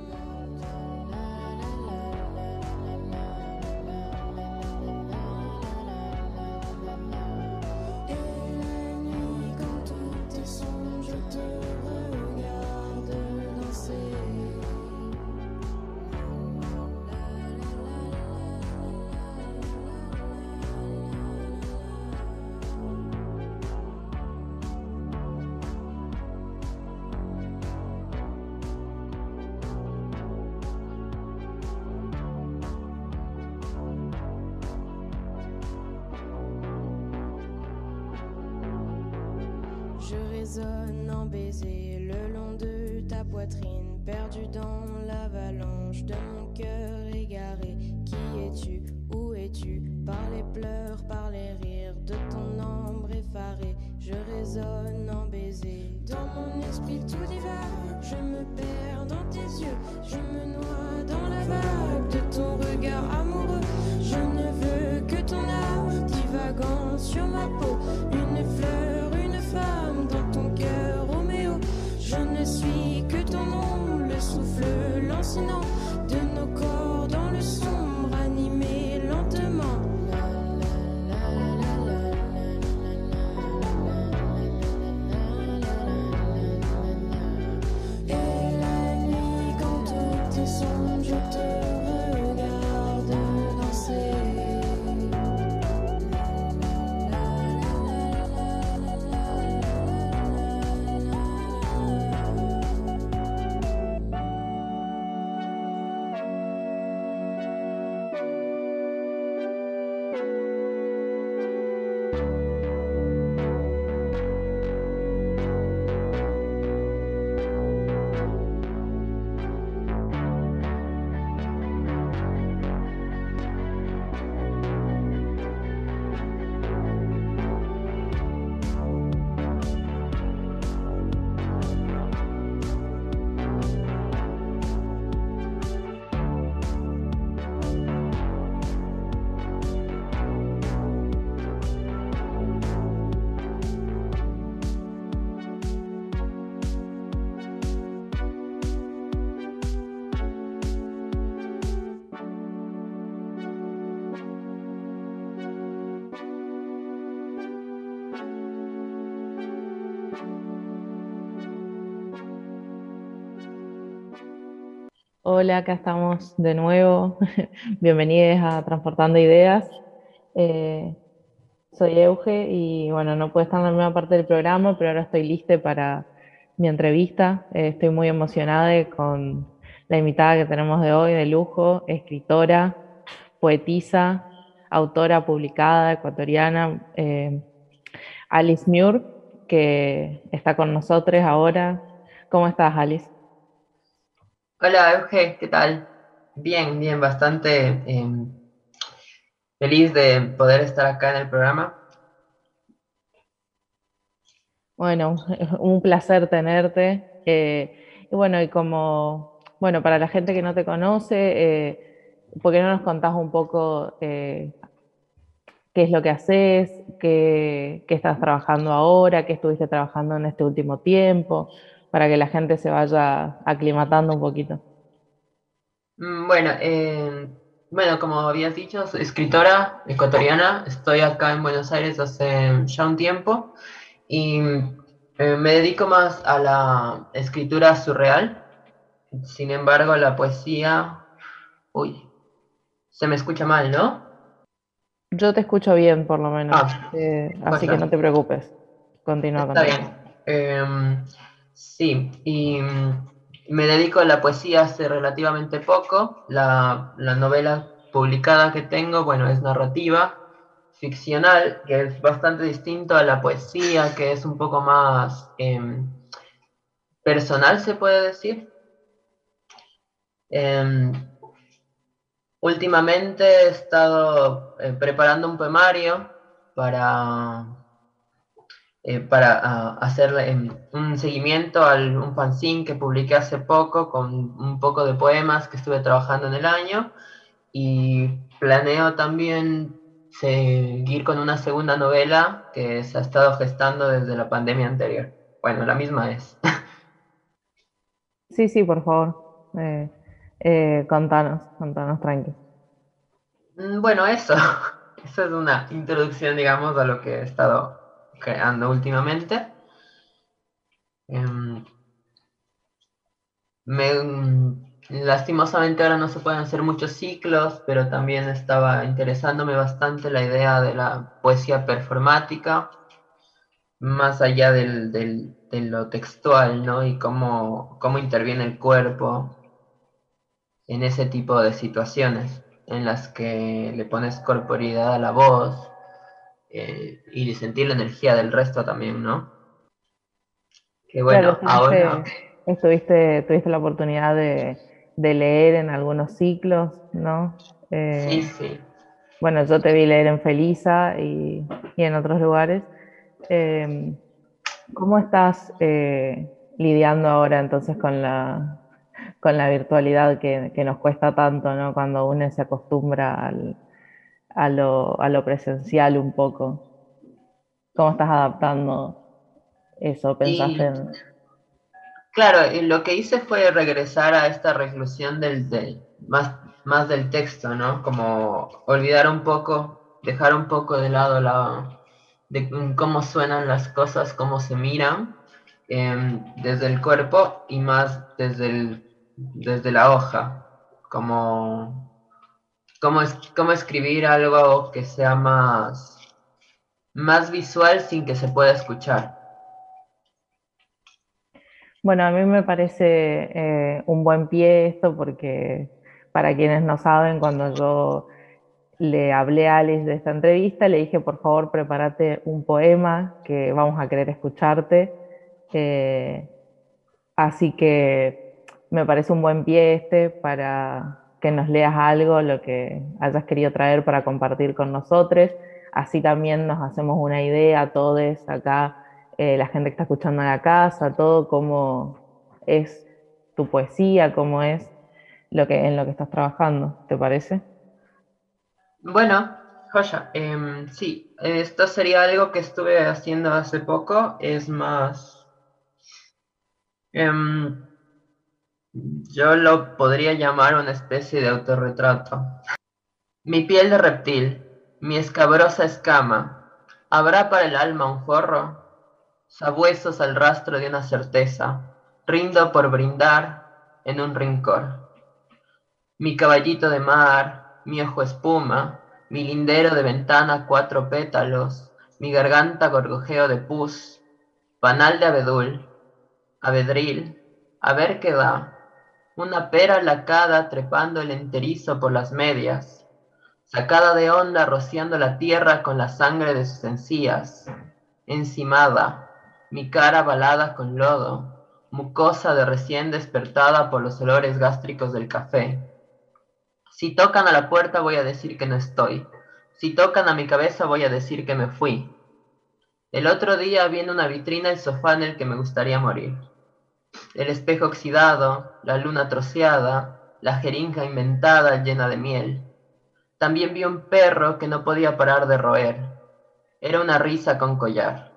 Baiser le long de ta poitrine, perdu dans l'avalanche de mon cœur égaré. Qui es-tu? Où es-tu? Par les pleurs, par Hola, acá estamos de nuevo. Bienvenidos a Transportando Ideas. Eh, soy Euge y bueno, no puedo estar en la misma parte del programa, pero ahora estoy lista para mi entrevista. Eh, estoy muy emocionada con la invitada que tenemos de hoy, de lujo, escritora, poetisa, autora publicada, ecuatoriana, eh, Alice Muir, que está con nosotros ahora. ¿Cómo estás, Alice? Hola, Euge, ¿qué tal? Bien, bien, bastante eh, feliz de poder estar acá en el programa. Bueno, un placer tenerte. eh, y bueno, y como, bueno, para la gente que no te conoce, eh, ¿por qué no nos contás un poco eh, qué es lo que haces, qué, qué estás trabajando ahora, qué estuviste trabajando en este último tiempo, para que la gente se vaya aclimatando un poquito? Mm, Bueno, eh, bueno, como habías dicho, soy escritora ecuatoriana. Estoy acá en Buenos Aires hace ya un tiempo y eh, me dedico más a la escritura surreal. Sin embargo, la poesía, uy, se me escucha mal, ¿no? Yo te escucho bien, por lo menos, Ah, eh, así que no te preocupes. Continúa, Está continúa. bien. Sí, y mm, me dedico a la poesía hace relativamente poco. La, la novela publicada que tengo, bueno, es narrativa, ficcional, que es bastante distinto a la poesía, que es un poco más em, personal, se puede decir. Em, Últimamente he estado eh, preparando un poemario para, eh, para ah, hacer em, un seguimiento a un fanzine que publiqué hace poco con un poco de poemas que estuve trabajando en el año y planeo también seguir con una segunda novela que se ha estado gestando desde la pandemia anterior. Bueno, la misma es. Sí, sí, por favor. Eh, eh, contanos, contanos, tranqui. Mm, Bueno, eso. Eso es una introducción, digamos, a lo que he estado creando últimamente. Em, me, lastimosamente ahora no se pueden hacer muchos ciclos, pero también estaba interesándome bastante la idea de la poesía performática, más allá del, del- de lo textual, ¿no? Y cómo, cómo interviene el cuerpo en ese tipo de situaciones en las que le pones corporeidad a la voz eh, y sentir la energía del resto también, ¿no? Que bueno, Claro, ahora... estuviste, tuviste la oportunidad de, de leer en algunos ciclos, ¿no? Eh, Sí, sí. Bueno, yo te vi leer en Felisa y, y en otros lugares. Eh, ¿cómo estás eh, lidiando ahora entonces con la, con la virtualidad que, que nos cuesta tanto, ¿no? Cuando uno se acostumbra al- a, lo, a lo presencial un poco. ¿Cómo estás adaptando eso? ¿Pensaste Y- en...? Claro, y lo que hice fue regresar a esta reclusión del, del- más, más del texto, ¿no? Como olvidar un poco, dejar un poco de lado la, de cómo suenan las cosas, cómo se miran, em, desde el cuerpo y más desde, el, desde la hoja, como, cómo escribir algo que sea más, más visual sin que se pueda escuchar. Bueno, a mí me parece eh, un buen pie esto porque para quienes no saben, cuando yo le hablé a Alice de esta entrevista, le dije, por favor, prepárate un poema que vamos a querer escucharte. Eh, así que me parece un buen pie este para que nos leas algo, lo que hayas querido traer para compartir con nosotros. Así también nos hacemos una idea todos acá eh, la gente que está escuchando en la casa, todo cómo es tu poesía, cómo es lo que, en lo que estás trabajando, ¿te parece? Bueno, joya, em, sí, esto sería algo que estuve haciendo hace poco, es más, em, yo lo podría llamar una especie de autorretrato. Mi piel de reptil, mi escabrosa escama, ¿habrá para el alma un forro? Sabuesos al rastro de una certeza, rindo por brindar en un rincón. Mi caballito de mar, mi ojo espuma, mi lindero de ventana cuatro pétalos, mi garganta gorgojeo de pus, panal de abedul, abedril, a ver qué da, una pera lacada trepando el enterizo por las medias, sacada de onda rociando la tierra con la sangre de sus encías, encimada, mi cara balada con lodo, mucosa de recién despertada por los olores gástricos del café. Si tocan a la puerta voy a decir que no estoy. Si tocan a mi cabeza voy a decir que me fui. El otro día vi en una vitrina el sofá en el que me gustaría morir. El espejo oxidado, la luna troceada, la jeringa inventada llena de miel. También vi un perro que no podía parar de roer. Era una risa con collar.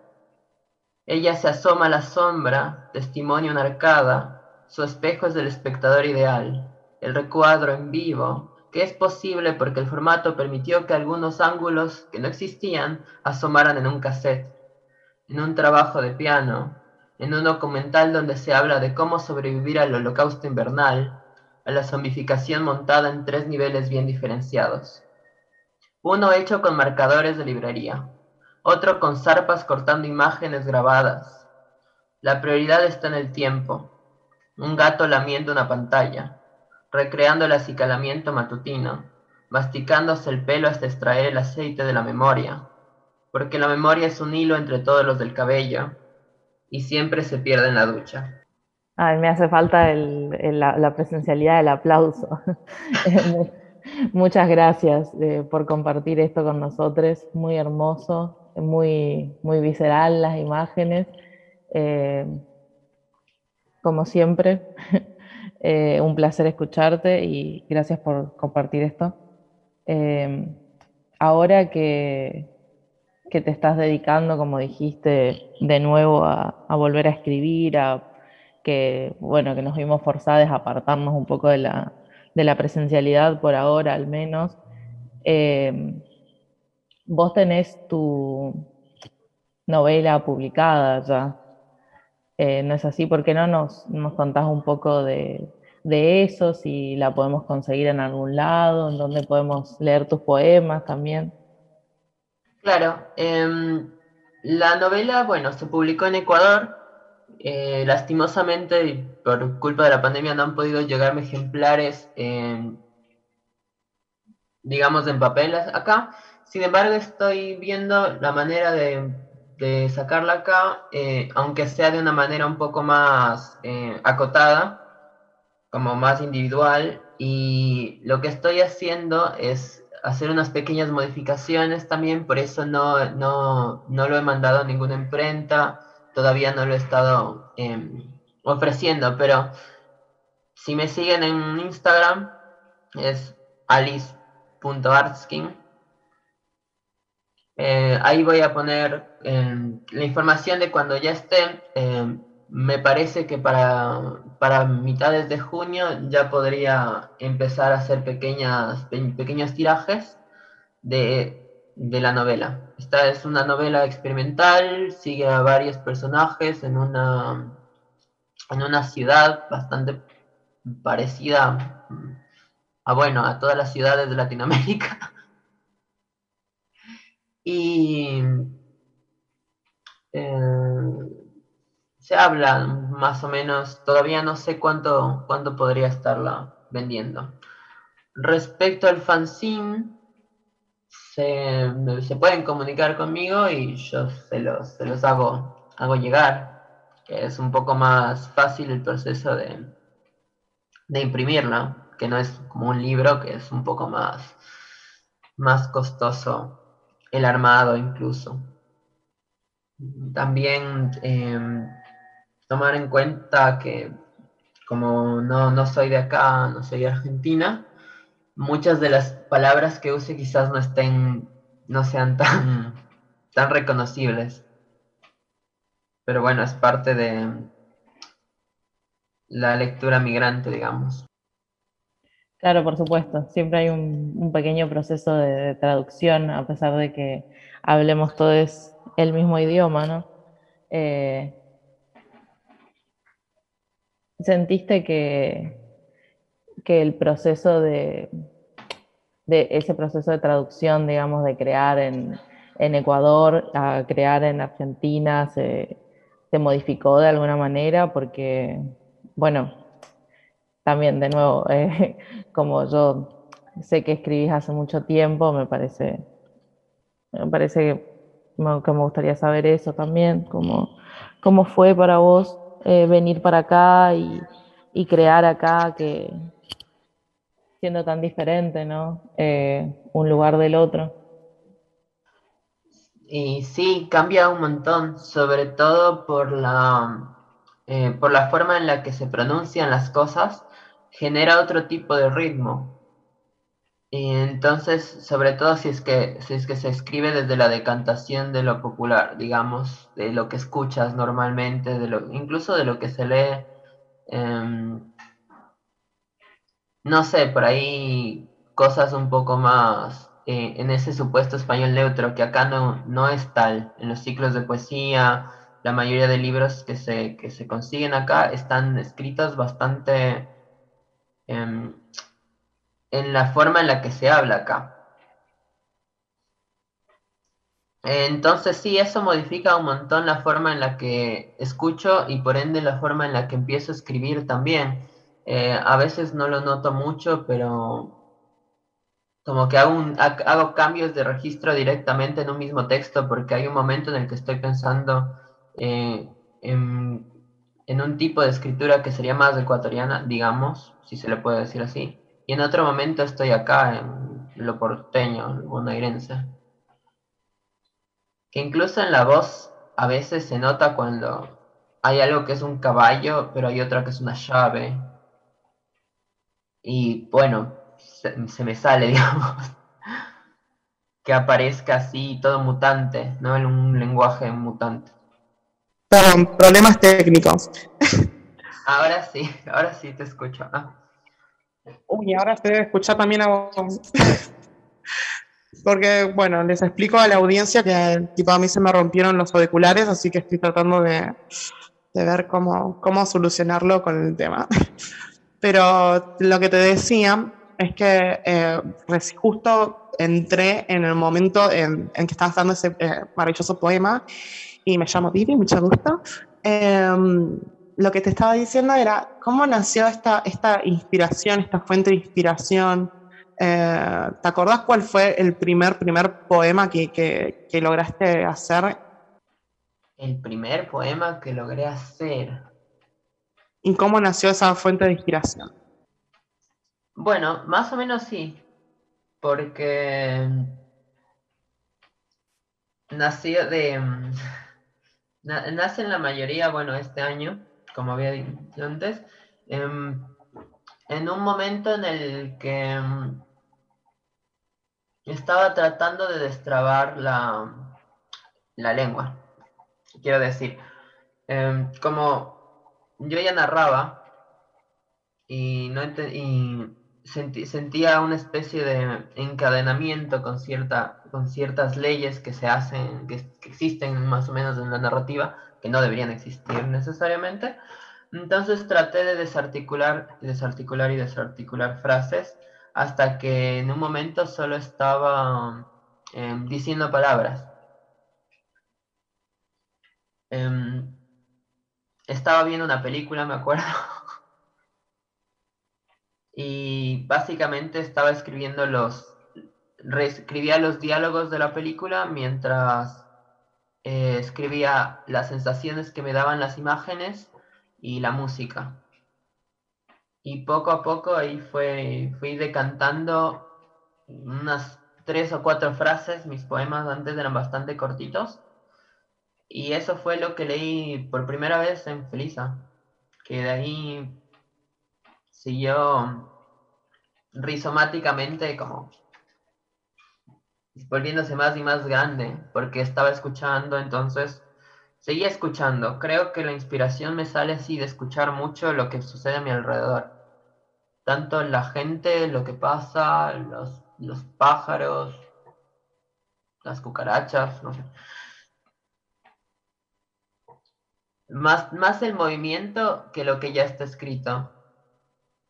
Ella se asoma a la sombra, testimonio una arcada, su espejo es del espectador ideal, el recuadro en vivo, que es posible porque el formato permitió que algunos ángulos que no existían asomaran en un cassette, en un trabajo de piano, en un documental donde se habla de cómo sobrevivir al holocausto invernal, a la zombificación montada en tres niveles bien diferenciados. Uno hecho con marcadores de librería, otro con zarpas cortando imágenes grabadas. La prioridad está en el tiempo. Un gato lamiendo una pantalla, recreando el acicalamiento matutino, masticándose el pelo hasta extraer el aceite de la memoria, porque la memoria es un hilo entre todos los del cabello y siempre se pierde en la ducha. Ay, me hace falta la presencialidad del aplauso. Muchas gracias eh, por compartir esto con nosotros. Muy hermoso, muy, muy visceral las imágenes. Eh, como siempre, eh, un placer escucharte y gracias por compartir esto. ahora que, que, te estás dedicando, como dijiste, de nuevo a, volver a escribir, a que, bueno, que nos vimos forzadas a apartarnos un poco de la, de la presencialidad por ahora al menos. Eh, vos tenés tu novela publicada ya. Eh, ¿No es así? ¿Por qué no nos, nos contás un poco de, de, eso? Si la podemos conseguir en algún lado, en donde podemos leer tus poemas también. Claro. Em, la novela, bueno, se publicó en Ecuador eh, lastimosamente, por culpa de la pandemia, no han podido llegarme ejemplares, digamos, en papel acá. Sin embargo, estoy viendo la manera de, sacarla acá, eh, aunque sea de una manera un poco más eh, acotada, como más individual. Y lo que estoy haciendo es hacer unas pequeñas modificaciones también, por eso no, no, no lo he mandado a ninguna imprenta todavía no lo he estado em, ofreciendo, pero si me siguen en Instagram es alice.artskin. Eh, ahí voy a poner em, la información de cuando ya esté. Me parece que para, para mitades de junio ya podría empezar a hacer pequeñas, pequeños tirajes de de la novela. Esta es una novela experimental, sigue a varios personajes en una, en una ciudad bastante parecida a, bueno, a todas las ciudades de Latinoamérica. Y eh, se habla más o menos, todavía no sé cuánto, cuánto podría estarla vendiendo. Respecto al fanzine, se, pueden comunicar conmigo y yo se los, se los hago, hago llegar, es un poco más fácil el proceso de, de imprimirlo, que no es como un libro, que es un poco más, más costoso el armado incluso. También em, tomar en cuenta que como no, no soy de acá, no soy de Argentina, muchas de las palabras que use quizás no estén, no sean tan, tan reconocibles. Pero bueno, es parte de la lectura migrante, digamos. Claro, por supuesto. Siempre hay un, pequeño proceso de, traducción, a pesar de que hablemos todos el mismo idioma, ¿no? Eh, ¿Sentiste que, que el proceso de, de ese proceso de traducción, digamos, de crear en, Ecuador a crear en Argentina se, modificó de alguna manera porque, bueno, también de nuevo, eh, como yo sé que escribís hace mucho tiempo, me parece, me parece que me, gustaría saber eso también, cómo, cómo fue para vos eh, venir para acá y, y crear acá, que, siendo tan diferente, ¿no? Eh, un lugar del otro. Y sí, cambia un montón, sobre todo por la, eh, por la forma en la que se pronuncian las cosas, genera otro tipo de ritmo. Y entonces, sobre todo si es que, si es que se escribe desde la decantación de lo popular, digamos, de lo que escuchas normalmente, de lo, incluso de lo que se lee. Em, no sé, por ahí cosas un poco más eh, en ese supuesto español neutro que acá no, no es tal. En los ciclos de poesía, la mayoría de libros que se, que se consiguen acá están escritos bastante em, en la forma en la que se habla acá. Entonces sí, eso modifica un montón la forma en la que escucho y por ende la forma en la que empiezo a escribir también. Eh, a veces no lo noto mucho, pero como que hago, hago cambios de registro directamente en un mismo texto porque hay un momento en el que estoy pensando eh, en, un tipo de escritura que sería más ecuatoriana, digamos, si se le puede decir así. Y en otro momento estoy acá en lo porteño, lo bonaerense. Que incluso en la voz a veces se nota cuando hay algo que es un caballo, pero hay otra que es una llave. Y bueno, se, se me sale, digamos, que aparezca así todo mutante, ¿no? En un lenguaje mutante. Perdón, problemas técnicos. Ahora sí, ahora sí te escucho. Ah. Uy, ahora se debe escuchar también a vos. Porque, bueno, les explico a la audiencia que tipo a mí se me rompieron los auriculares, así que estoy tratando de, de ver cómo, cómo solucionarlo con el tema. Pero lo que te decía es que eh, justo entré en el momento en, en que estabas dando ese eh, maravilloso poema y me llamo Vivi, mucho gusto. Em, lo que te estaba diciendo era cómo nació esta, esta inspiración, esta fuente de inspiración. Eh, ¿Te acordás cuál fue el primer, primer poema que, que, que lograste hacer El primer poema que logré hacer. y cómo nació esa fuente de inspiración? Bueno, más o menos sí, porque nació de... mm, na- nace en la mayoría, bueno, este año, como había dicho antes, em, en un momento en el que mm, estaba tratando de destrabar la, la lengua. Quiero decir, em, como yo ya narraba y, no y sentí- sentía una especie de encadenamiento con, cierta, con ciertas leyes que se hacen, que, que existen más o menos en la narrativa, que no deberían existir necesariamente. Entonces traté de desarticular, desarticular y desarticular frases hasta que en un momento solo estaba em, diciendo palabras. Em, estaba viendo una película, me acuerdo, y básicamente estaba escribiendo los, reescribía los diálogos de la película mientras eh, escribía las sensaciones que me daban las imágenes y la música. Y poco a poco ahí fue, fui decantando unas tres o cuatro frases, mis poemas antes eran bastante cortitos. Y eso fue lo que leí por primera vez en Felisa, que de ahí siguió rizomáticamente como volviéndose más y más grande, porque estaba escuchando, entonces seguía escuchando. Creo que la inspiración me sale así de escuchar mucho lo que sucede a mi alrededor. Tanto la gente, lo que pasa, los, los pájaros, las cucarachas, no sé. Más, más el movimiento que lo que ya está escrito,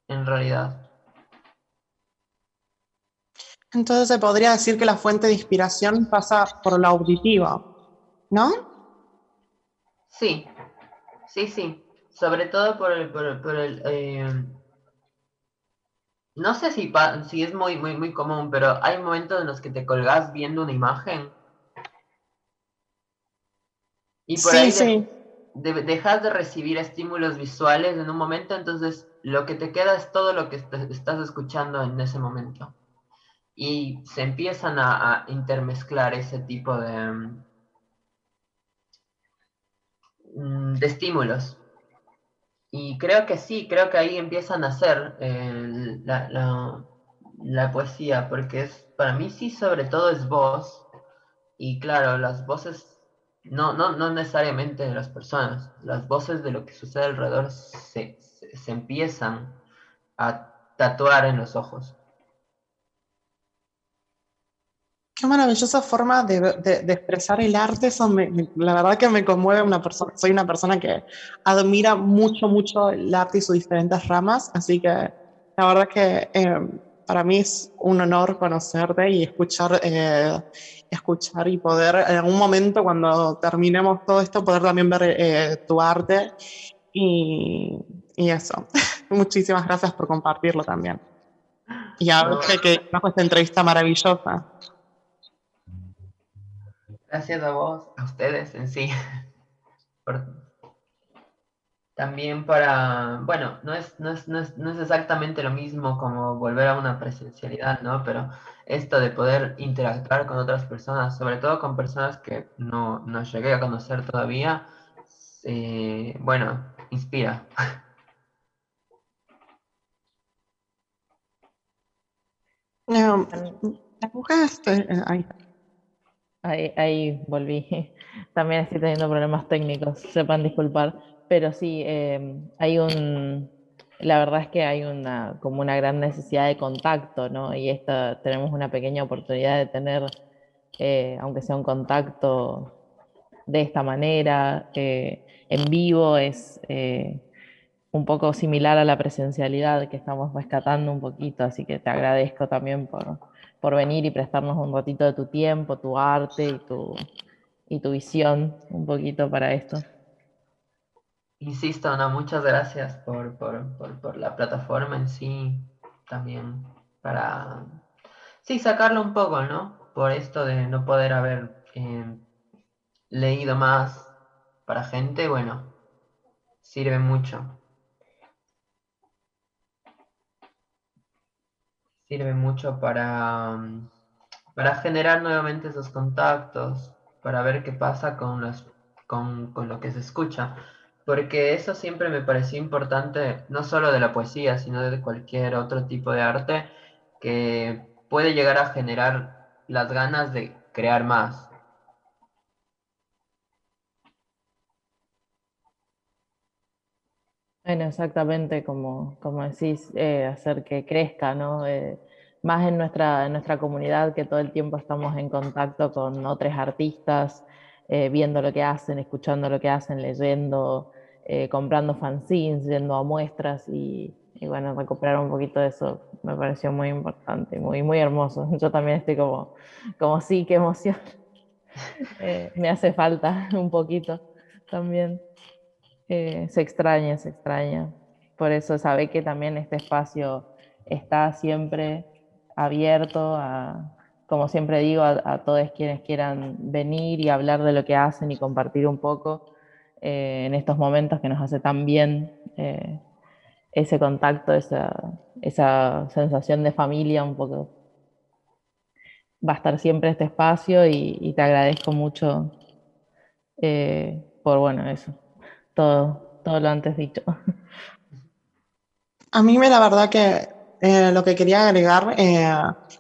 en realidad. Entonces se podría decir que la fuente de inspiración pasa por lo auditivo, ¿no? Sí, sí, sí. Sobre todo por el, por, el- por el, eh, no sé si, pa- si es muy, muy, muy común, pero hay momentos en los que te colgas viendo una imagen. Y por Sí, ahí de- sí. de- dejas de recibir estímulos visuales en un momento, entonces lo que te queda es todo lo que est- estás escuchando en ese momento. Y se empiezan a, intermezclar ese tipo de, mm, de estímulos. Y creo que sí, creo que ahí empieza a nacer eh, la, la- la poesía, porque es, para mí sí, sobre todo es voz. Y claro, las voces, no, no, no necesariamente de las personas, las voces de lo que sucede alrededor se, se, se empiezan a tatuar en los ojos. Qué maravillosa forma de, de- de expresar el arte. Eso me- me- la verdad que me conmueve una persona. Soy una persona que admira mucho, mucho el arte y sus diferentes ramas. Así que la verdad que eh, para mí es un honor conocerte y escuchar, eh, escuchar y poder en algún momento cuando terminemos todo esto poder también ver eh, tu arte y, y eso. Muchísimas gracias por compartirlo también. Y a No. que trajo esta entrevista maravillosa. Gracias a vos, a ustedes en sí. también para, bueno, no es, no es, no es, no es exactamente lo mismo como volver a una presencialidad, ¿no? Pero esto de poder interactuar con otras personas, sobre todo con personas que no, no llegué a conocer todavía, eh, bueno, inspira. ahí. Ahí, volví. También estoy teniendo problemas técnicos, sepan disculpar. Pero sí, eh, hay un, la verdad es que hay una, como una gran necesidad de contacto, ¿no? Y esta, tenemos una pequeña oportunidad de tener, eh, aunque sea un contacto de esta manera, eh, en vivo, es eh, un poco similar a la presencialidad que estamos rescatando un poquito, así que te agradezco también por, por venir y prestarnos un ratito de tu tiempo, tu arte y tu, y tu visión un poquito para esto. Insisto, no, muchas gracias por, por, por, por la plataforma en sí, también para, sí, sacarlo un poco, ¿no? Por esto de no poder haber eh, leído más para gente, bueno, sirve mucho. Sirve mucho para, para generar nuevamente esos contactos, para ver qué pasa con, las, con, con lo que se escucha. Porque eso siempre me pareció importante, no solo de la poesía, sino de cualquier otro tipo de arte, que puede llegar a generar las ganas de crear más. Bueno, exactamente como, como decís, eh, hacer que crezca, ¿no? Eh, más en nuestra, nuestra comunidad que todo el tiempo estamos en contacto con otros artistas, eh, viendo lo que hacen, escuchando lo que hacen, leyendo, comprando fanzines, yendo a muestras y, y, bueno, recuperar un poquito de eso me pareció muy importante, muy, muy hermoso. Yo también estoy como, como sí, qué emoción. Me hace falta un poquito también. Eh, se extraña, se extraña. Por eso sabe que también este espacio está siempre abierto a, como siempre digo, a, todos quienes quieran venir y hablar de lo que hacen y compartir un poco eh, en estos momentos que nos hace tan bien eh, ese contacto, esa, esa sensación de familia un poco. Va a estar siempre este espacio y, te agradezco mucho por, bueno, eso, todo, todo lo antes dicho. A mí me la verdad que eh, lo que quería agregar eh,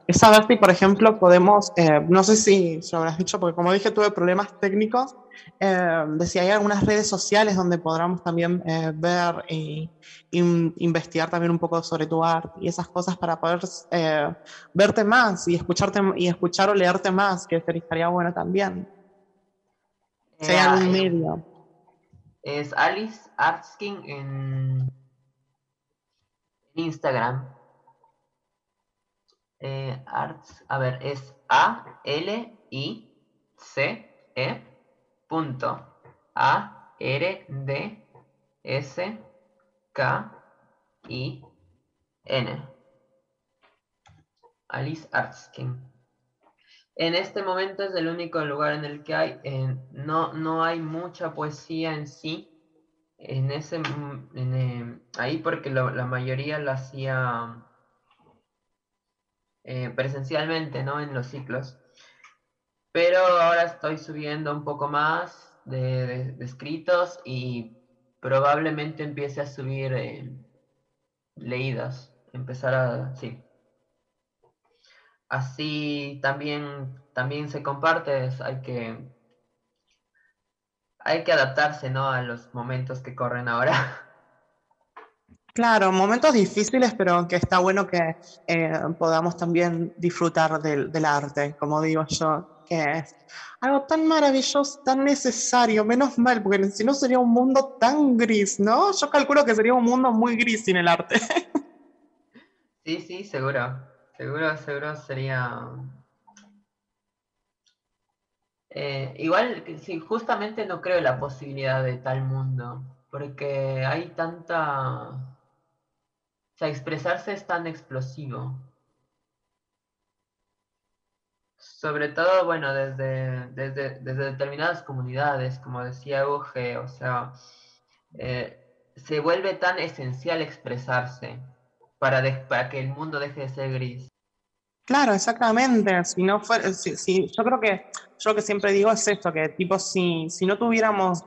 es saber si, por ejemplo, podemos, eh, no sé si se lo habrás dicho, porque como dije, tuve problemas técnicos, de si hay algunas redes sociales donde podamos también ver y, y, investigar también un poco sobre tu arte y esas cosas para poder verte más y escucharte y escuchar o leerte más, que estaría bueno también. Si hay algún medio. Es Alice Artskin en Instagram. Eh, arts, a ver, es A L I C E punto A R D S K I N. Alice Artskin. En este momento es el único lugar en el que hay, no, no hay mucha poesía en sí, en ese, eh, ahí porque la mayoría la hacía eh, presencialmente, ¿no? En los ciclos. Pero ahora estoy subiendo un poco más de, de, de escritos y probablemente empiece a subir eh, leídas, empezar a, sí. Así también, también se comparte, hay que, hay que adaptarse, ¿no? A los momentos que corren ahora. Claro, momentos difíciles, pero que está bueno que eh, podamos también disfrutar del, del, arte, como digo yo, que es algo tan maravilloso, tan necesario, menos mal, porque si no sería un mundo tan gris, ¿no? Yo calculo que sería un mundo muy gris sin el arte. Sí, sí, seguro, seguro, seguro sería... Eh, igual, sí, justamente no creo la posibilidad de tal mundo, porque hay tanta o sea, expresarse es tan explosivo. Sobre todo, bueno, desde, desde, desde determinadas comunidades, como decía Uge, o sea, eh, se vuelve tan esencial expresarse para, de- para que el mundo deje de ser gris. Claro, exactamente. Si no fuera, si, si- yo creo que yo lo que siempre digo es esto, que tipo si, si no tuviéramos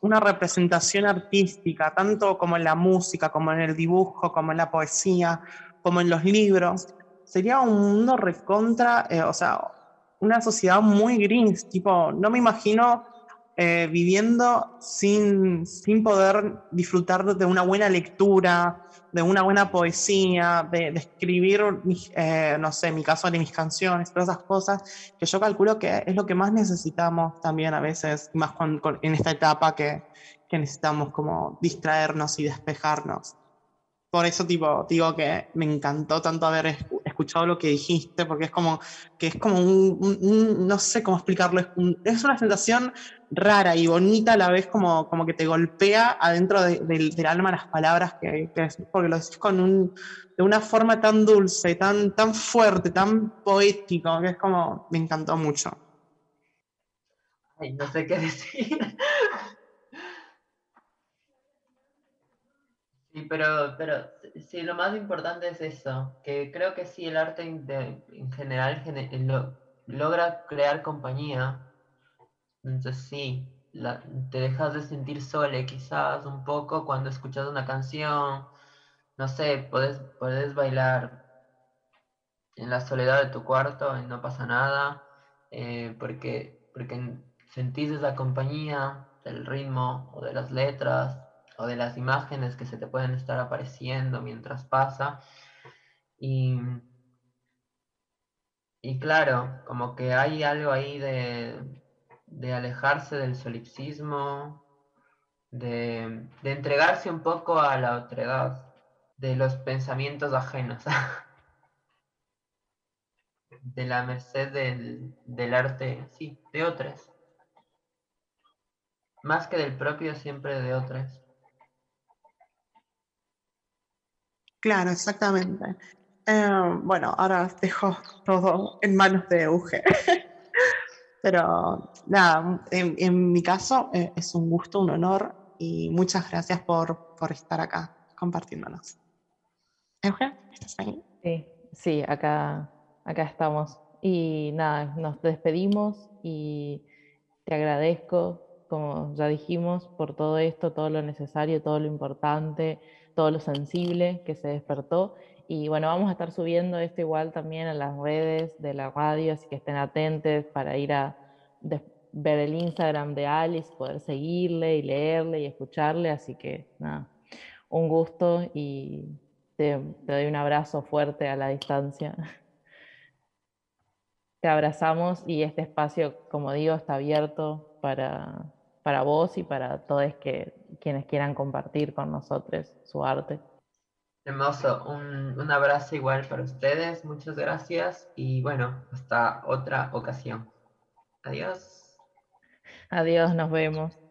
una representación artística, tanto como en la música, como en el dibujo, como en la poesía, como en los libros, sería un mundo recontra, eh, o sea, una sociedad muy gris. Tipo, no me imagino eh, viviendo sin, sin poder disfrutar de una buena lectura, de una buena poesía, de, de escribir, mis, eh, no sé, mi caso de mis canciones, todas esas cosas, que yo calculo que es lo que más necesitamos también a veces, más con- con- en esta etapa que, que necesitamos como distraernos y despejarnos. Por eso, tipo, digo que me encantó tanto haber escuchado lo que dijiste, porque es como que es como un, un- un- no sé cómo explicarlo, es, un- es una sensación rara y bonita a la vez, como, como que te golpea adentro de- del, del alma las palabras que, que decís, porque lo decís con un, de una forma tan dulce, tan, tan fuerte, tan poético, que es como, me encantó mucho. Ay, no sé qué decir. Sí, pero, pero sí, lo más importante es eso, que creo que sí, el arte de- en general gene- lo- logra crear compañía. Entonces sí, la- te dejas de sentir sole quizás un poco cuando escuchas una canción, no sé, puedes, puedes bailar en la soledad de tu cuarto y no pasa nada, eh, porque, porque sentís esa compañía del ritmo o de las letras o de las imágenes que se te pueden estar apareciendo mientras pasa. Y, y claro, como que hay algo ahí de, de alejarse del solipsismo, de, de entregarse un poco a la otredad, de los pensamientos ajenos. de la merced del, del arte, sí, de otras. Más que del propio, siempre de otras. Claro, exactamente. Eh, bueno, ahora dejo todo en manos de Euge. Pero nada, en, en mi caso eh, es un gusto, un honor y muchas gracias por, por estar acá compartiéndonos. Euge, ¿estás ahí? Sí, sí, acá, acá estamos. Y nada, nos despedimos y te agradezco, como ya dijimos, por todo esto, todo lo necesario, todo lo importante, todo lo sensible que se despertó. Y bueno, vamos a estar subiendo esto igual también a las redes de la radio, así que estén atentos para ir a ver el Instagram de Alice, poder seguirle y leerle y escucharle. Así que nada, un gusto y te, te doy un abrazo fuerte a la distancia. Te abrazamos y este espacio, como digo, está abierto para, para vos y para todos que, quienes quieran compartir con nosotros su arte. Hermoso, un, un abrazo igual para ustedes, muchas gracias y bueno, hasta otra ocasión. Adiós. Adiós, nos vemos.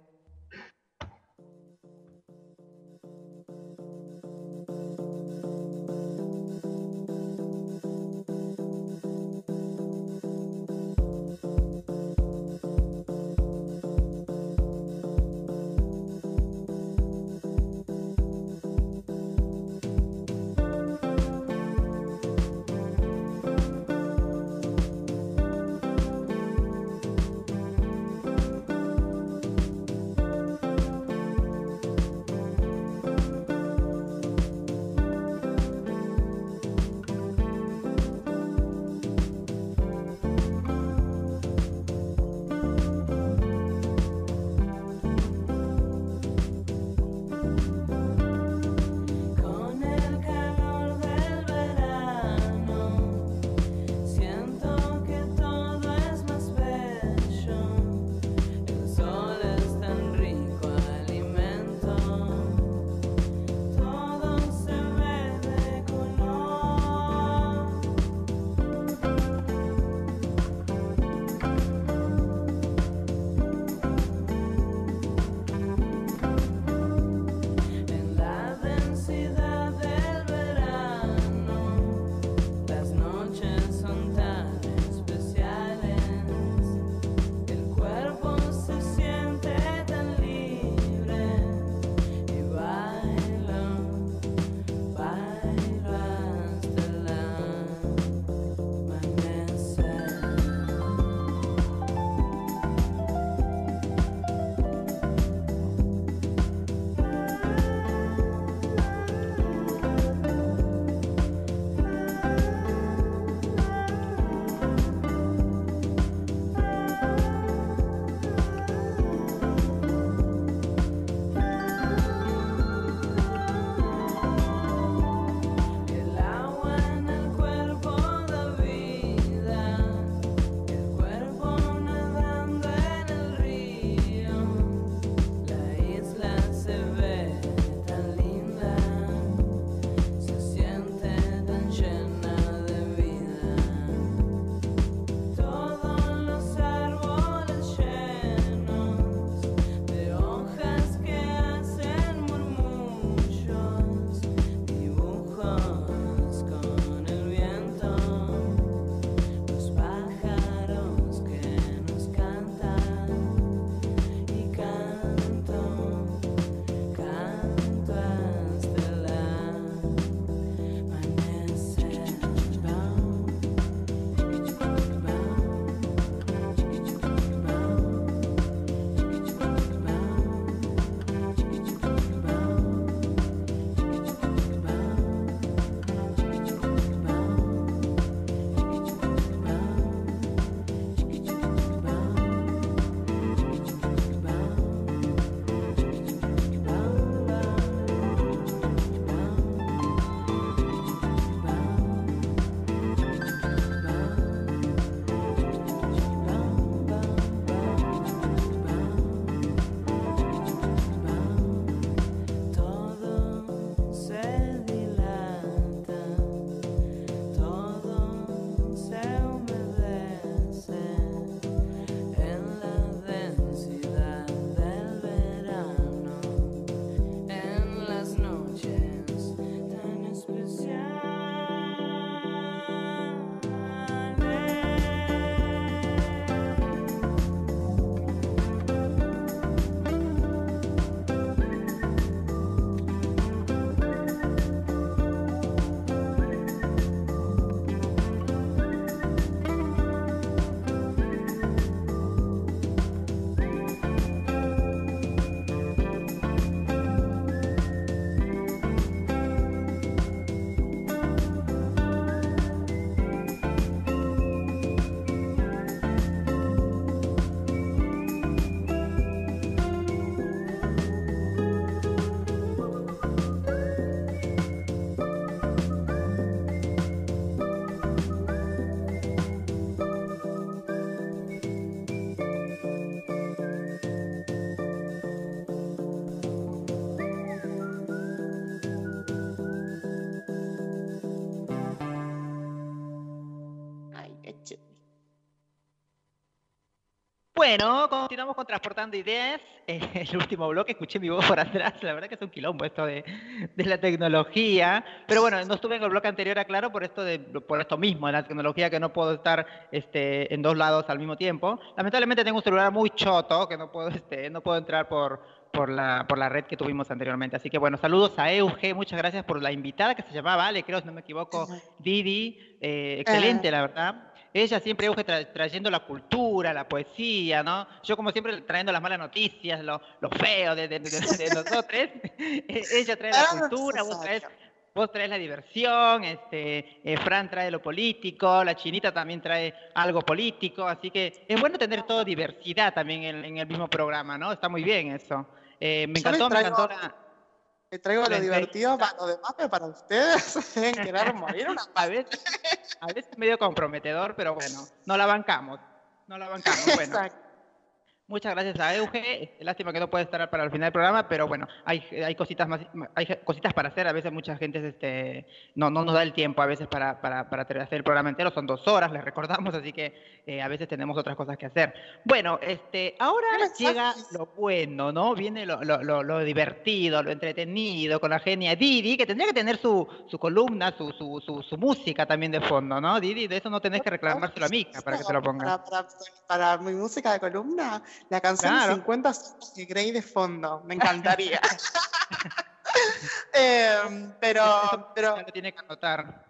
Continuamos con Transportando Ideas. El último bloque, escuché mi voz por atrás. La verdad que es un quilombo esto de, de la tecnología. Pero bueno, no estuve en el bloque anterior, aclaro, por esto, de, por esto mismo, de la tecnología, que no puedo estar este, en dos lados al mismo tiempo. Lamentablemente tengo un celular muy choto, que no puedo, este, no puedo entrar por, por la, por la red que tuvimos anteriormente. Así que bueno, saludos a Euge, muchas gracias por la invitada que se llamaba Ale, creo, si no me equivoco, Didi. Eh, excelente, la verdad. Ella siempre Euge tra- trayendo la cultura, la poesía, ¿no? Yo como siempre trayendo las malas noticias, lo, lo feo de, de, de- de nosotros. Eh, Ella trae la lo cultura, vos traes, vos traes la diversión, este, eh, Fran trae lo político, la chinita también trae algo político, así que es bueno tener toda diversidad también en, en el mismo programa, ¿no? Está muy bien eso. Eh, me encantó, me encantó la... Le traigo lo divertido para lo demás, pero para ustedes deben querer morir una veces, a veces medio comprometedor, pero bueno, no la bancamos. No la bancamos. Bueno, Exacto. Muchas gracias a Euge. Lástima que no puede estar para el final del programa, pero bueno, hay, hay cositas más, hay cositas para hacer. A veces mucha gente este, no, no nos da el tiempo a veces para, para, para hacer el programa entero. Son dos horas, les recordamos, así que eh, a veces tenemos otras cosas que hacer. Bueno, este, ahora llega lo bueno, ¿no? Viene lo, lo, lo, lo divertido, lo entretenido, con la genia Didi, que tendría que tener su, su columna, su, su, su, su música también de fondo, ¿no? Didi, de eso no tenés que reclamárselo a Mica para que te lo ponga. Para, para- para mi música de columna, la canción Claro. 50 sombras de Grey de fondo. Me encantaría. Em, pero, pero, lo tiene que anotar.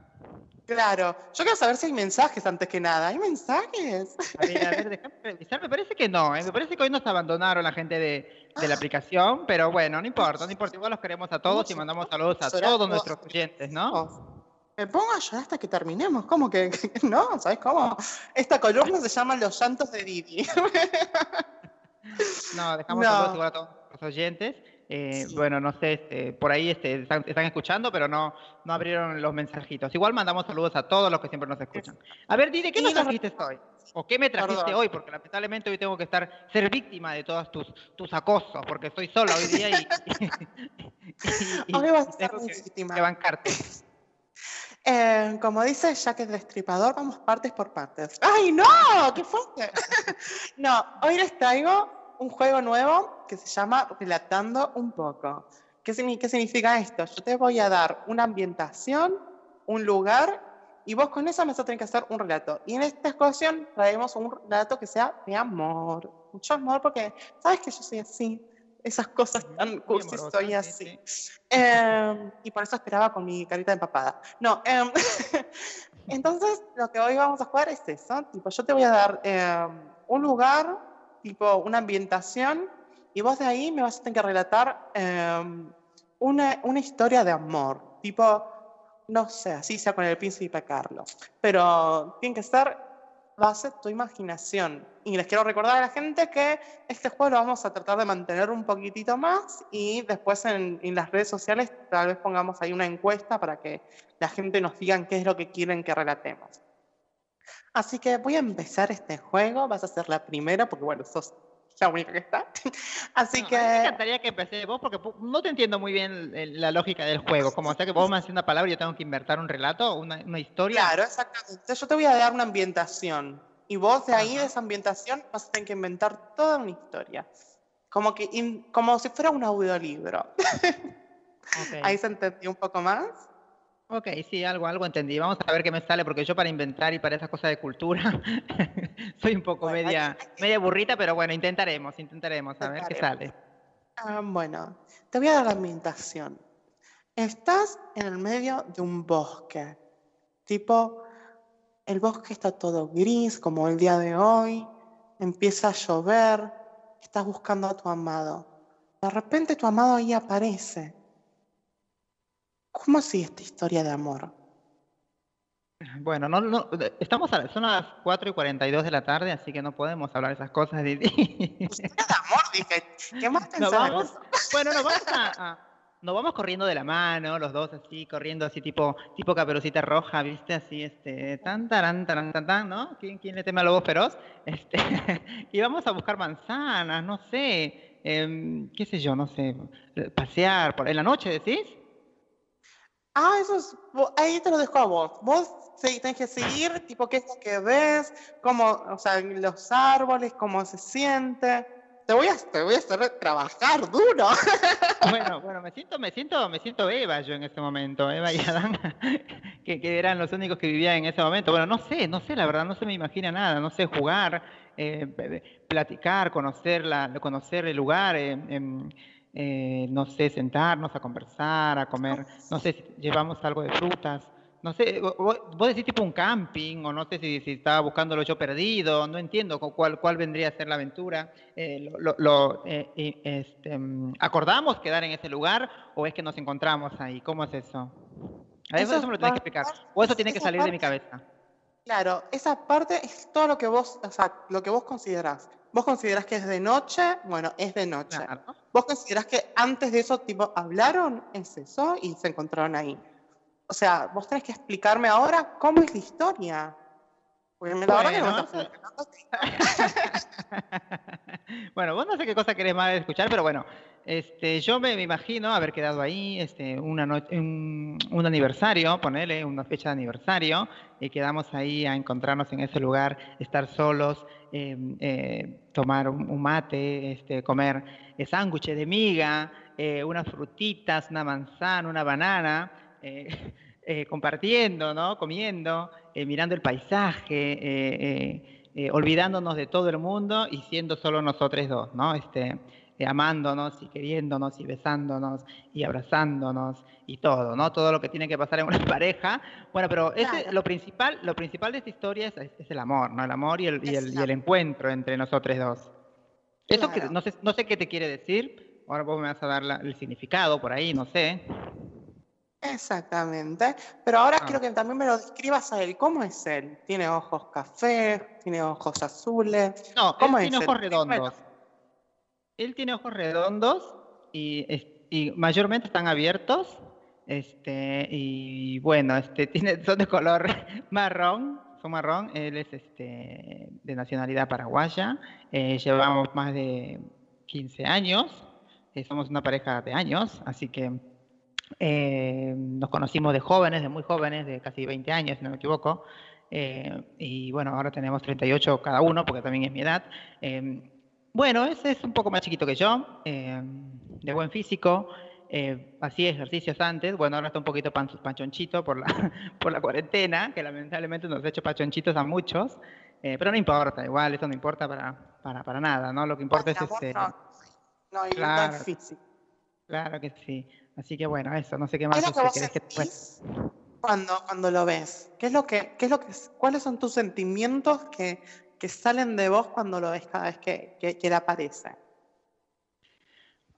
claro, yo quiero saber si hay mensajes antes que nada. ¿Hay mensajes? A ver, a ver, déjame revisar. Me parece que no, ¿eh? me parece que hoy nos abandonaron la gente de, de la aplicación, pero bueno, no importa, no importa. Igual los queremos a todos y mandamos saludos a todos nuestros oyentes, ¿no? Me pongo a llorar hasta que terminemos. ¿Cómo que, no? ¿Sabes cómo? Esta columna se llama Los llantos de Didi. No, dejamos No. saludos igual a todos los oyentes. Eh, Bueno, no sé, este, por ahí este, están, están escuchando, pero no, no abrieron los mensajitos. Igual mandamos saludos a todos los que siempre nos escuchan. A ver, Didi, ¿qué Y nos trajiste hoy? ¿O qué me trajiste Perdón. hoy? Porque lamentablemente hoy tengo que estar, ser víctima de todos tus, tus acosos, porque estoy sola hoy día y, y- y- Hoy vas a y ser víctima. bancarte. Eh, como dice Jack el Destripador, vamos partes por partes. ¡Ay, no! ¡Qué fuerte! no, hoy les traigo un juego nuevo que se llama Relatando un poco. ¿Qué, qué significa esto? Yo te voy a dar una ambientación, un lugar, y vos con eso me vas a tener que hacer un relato. Y en esta ocasión traemos un relato que sea de amor. Mucho amor, porque sabes que yo soy así. Esas cosas tan cursis amorosa, soy sí, así. Em, y por eso esperaba con mi carita empapada. No, em, entonces lo que hoy vamos a jugar es eso. Tipo, yo te voy a dar em, un lugar, tipo una ambientación, y vos de ahí me vas a tener que relatar una, una historia de amor. Tipo, no sé, así sea con el príncipe Carlos. Pero tiene que ser base tu imaginación. Y les quiero recordar a la gente que este juego lo vamos a tratar de mantener un poquitito más y después en, en las redes sociales tal vez pongamos ahí una encuesta para que la gente nos diga qué es lo que quieren que relatemos. Así que voy a empezar este juego, vas a ser la primera porque bueno, sos la única que está. Así No, que... me encantaría que empecé vos porque no te entiendo muy bien la lógica del juego. Como sea que vos me haces una palabra y yo tengo que inventar un relato, una, una historia. Claro, exactamente. Yo te voy a dar una ambientación y vos de ahí, de esa ambientación, vas a tener que inventar toda una historia. Como, que in- como si fuera un audiolibro. Ok. Ahí se entendió un poco más. Ok, sí, algo, algo entendí. Vamos a ver qué me sale, porque yo para inventar y para esas cosas de cultura soy un poco Bueno, hay- media, media burrita, pero bueno, intentaremos, intentaremos a ver qué sale. Ah, bueno, te voy a dar la ambientación. Estás en el medio de un bosque. Tipo, el bosque está todo gris, como el día de hoy. Empieza a llover. Estás buscando a tu amado. De repente tu amado ahí aparece. ¿Cómo sigue esta historia de amor? Bueno, no, no, estamos a, son las 4 y 42 de la tarde, así que no podemos hablar de esas cosas, de amor, dije. ¿Qué más Nos pensás? vamos, bueno, nos vamos a, a- nos vamos corriendo de la mano, los dos así, corriendo así tipo, tipo caperucita roja, ¿viste? Así, este, tan, taran, taran, tan, tan, ¿no? ¿Quién, quién le teme a lobo feroz? Este, y vamos a buscar manzanas, no sé, em, qué sé yo, no sé, pasear por, en la noche, ¿decís? Ah, eso es, ahí te lo dejo a vos. Vos tenés que seguir, tipo, qué es lo que ves, cómo, o sea, los árboles, cómo se siente. Te voy a, te voy a hacer trabajar duro. Bueno, bueno, me siento, me siento, me siento Eva yo en este momento, Eva y Adán, que, que eran los únicos que vivían en ese momento. Bueno, no sé, no sé, la verdad, no se me imagina nada, no sé jugar, eh, platicar, conocer la, conocer el lugar, eh, em, eh, no sé, sentarnos a conversar, a comer, no sé si llevamos algo de frutas. No sé, vo- vo- vos decís tipo un camping, o no sé si, si estaba buscándolo yo perdido, no entiendo cu- cuál, cuál vendría a ser la aventura. Eh, lo, lo- eh, este, mm, ¿Acordamos quedar en ese lugar o es que nos encontramos ahí? ¿Cómo es eso? A eso, Eso me lo tenés que explicar. O eso tiene que salir de mi cabeza. Claro, esa parte es todo lo que vos, o sea, lo que vos considerás. Vos considerás que es de noche, bueno, es de noche. Claro. Vos considerás que antes de eso, tipo, hablaron, es eso, y se encontraron ahí. O sea, vos tenés que explicarme ahora cómo es la historia. Porque me la no Bueno, estás explicando. Bueno, vos no sé qué cosa querés más escuchar, pero bueno, este, yo me, me imagino haber quedado ahí, este, una noche, un, un aniversario, ponele una fecha de aniversario, y quedamos ahí a encontrarnos en ese lugar, estar solos, eh, eh, tomar un, un mate, este, comer eh, sándwiches de miga, eh, unas frutitas, una manzana, una banana, eh, eh, compartiendo, ¿no? Comiendo, eh, mirando el paisaje, olvidándonos de todo el mundo y siendo solo nosotros dos, ¿no? Este, amándonos y queriéndonos y besándonos y abrazándonos y todo, ¿no? Todo lo que tiene que pasar en una pareja. Bueno, pero ese, Claro. lo principal, lo principal de esta historia es, es el amor, ¿no? El amor y el, y el, y el encuentro entre nosotros dos. Eso que no sé, no sé qué te quiere decir. Ahora vos me vas a dar la- el significado por ahí, no sé. Exactamente. Pero ahora Ah. quiero que también me lo describas a él. ¿Cómo es él? ¿Tiene ojos café? ¿Tiene ojos azules? No, ¿Cómo él es tiene él? ojos redondos. Él tiene ojos redondos y mayormente están abiertos. Este, y bueno, este, tiene, son de color marrón, son marrón. Él es este, de nacionalidad paraguaya. Eh, llevamos más de 15 años. eh, somos una pareja de años, así que eh, nos conocimos de jóvenes, de muy jóvenes, de casi 20 años, si no me equivoco. Eh, y bueno, ahora tenemos 38 cada uno, porque también es mi edad. Eh, bueno, ese es un poco más chiquito que yo, eh, de buen físico, eh, hacía ejercicios antes, bueno, ahora está un poquito pan- panchonchito por la, por la cuarentena, que lamentablemente nos ha hecho panchonchitos a muchos, eh, pero no importa, igual eso no importa para, para, para nada, ¿no? Lo que importa es este... no, no, Claro. físico. Claro que sí. Así que bueno, eso, no sé qué ¿Qué más es lo que vos que sentís cuando, cuando lo ves? ¿Qué es lo que, qué es lo que, ¿Cuáles son tus sentimientos que, que salen de vos cuando lo ves cada vez que, que, que él aparece?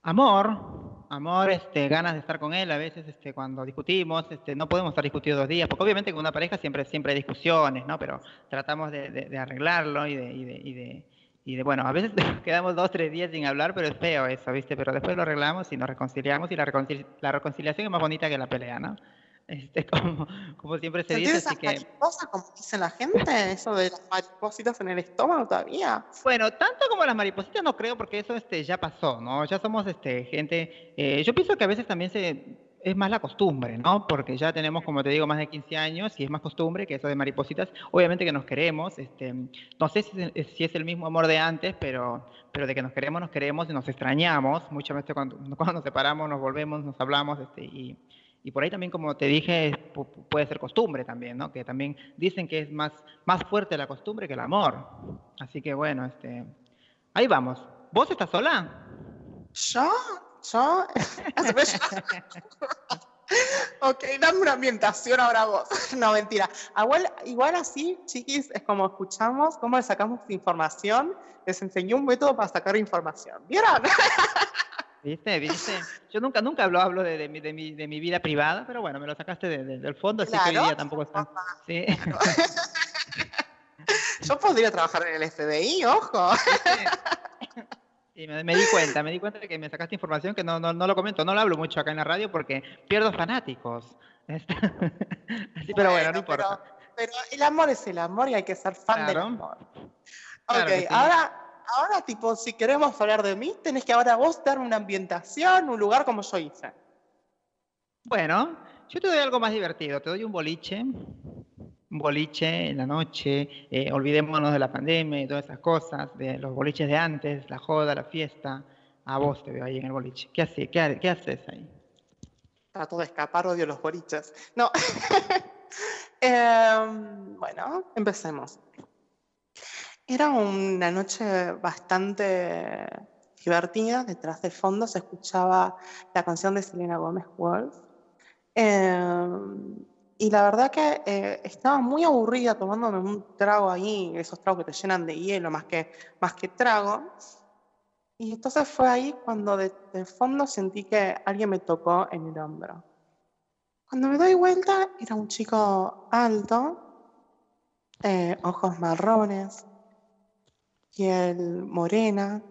Amor, amor, este, ganas de estar con él. A veces, este, cuando discutimos, este, no podemos estar discutidos dos días, porque obviamente con una pareja siempre, siempre hay discusiones, ¿no? Pero tratamos de, de- de arreglarlo y de, y de, y de, y de, bueno, a veces quedamos dos, tres días sin hablar, pero es feo eso, ¿viste? Pero después lo arreglamos y nos reconciliamos y la, reconcili- la reconciliación es más bonita que la pelea, ¿no? Este, como, como siempre se ¿Sentís dice, así que... mariposas como dice la gente? ¿Eso de las maripositas en el estómago todavía? Bueno, tanto como las maripositas no creo, porque eso este, ya pasó, ¿no? Ya somos este, gente. eh, yo pienso que a veces también se, es más la costumbre, ¿no? Porque ya tenemos, como te digo, más de 15 años y es más costumbre que eso de maripositas. Obviamente que nos queremos, este, no sé si, es- el mismo amor de antes, pero, pero de que nos queremos, nos queremos y nos extrañamos. Muchas veces cuando, cuando nos separamos, nos volvemos, nos hablamos, este, y, y por ahí también, como te dije, pu- pu- puede ser costumbre también, ¿no? Que también dicen que es más, más fuerte la costumbre que el amor. Así que bueno, este, ahí vamos. ¿Vos estás sola? ¿Yo? ¿Yo? ok, dame una ambientación ahora vos. no, mentira. Igual, igual así, chiquis, es como escuchamos, cómo le sacamos información. Les enseñé un método para sacar información. ¿Vieron? ¿Viste? ¿Viste? Yo nunca, nunca hablo, hablo de, de mi, de, mi, de mi vida privada, pero bueno, me lo sacaste de- de- del fondo, así que hoy Claro. día tampoco está. Sí. Yo podría trabajar en el FBI, ojo. Sí, me, me di cuenta, me di cuenta de que me sacaste información que no, no, no lo comento, no lo hablo mucho acá en la radio porque pierdo fanáticos. Este, Así, pero bueno, no importa. Pero el amor es el amor y hay que ser fan del Claro. amor. Claro ok, sí. ahora, ahora, tipo, si queremos hablar de mí, tenés que ahora vos darme una ambientación, un lugar como yo hice. Bueno, Yo te doy algo más divertido, te doy un boliche, boliche en la noche, eh, olvidémonos de la pandemia y todas esas cosas, de los boliches de antes, la joda, la fiesta. A vos te veo ahí en el boliche. ¿Qué, hace, qué, qué haces ahí? Trato de escapar, odio los boliches. No. Em, bueno, empecemos. Era una noche bastante divertida. Detrás del fondo se escuchaba la canción de Selena Gómez Wolf. Em, y la verdad que eh, estaba muy aburrida tomándome un trago ahí, esos tragos que te llenan de hielo más que, más que trago. Y entonces fue ahí cuando de, de fondo sentí que alguien me tocó en el hombro. Cuando me doy vuelta, era un chico alto, eh, ojos marrones, piel morena.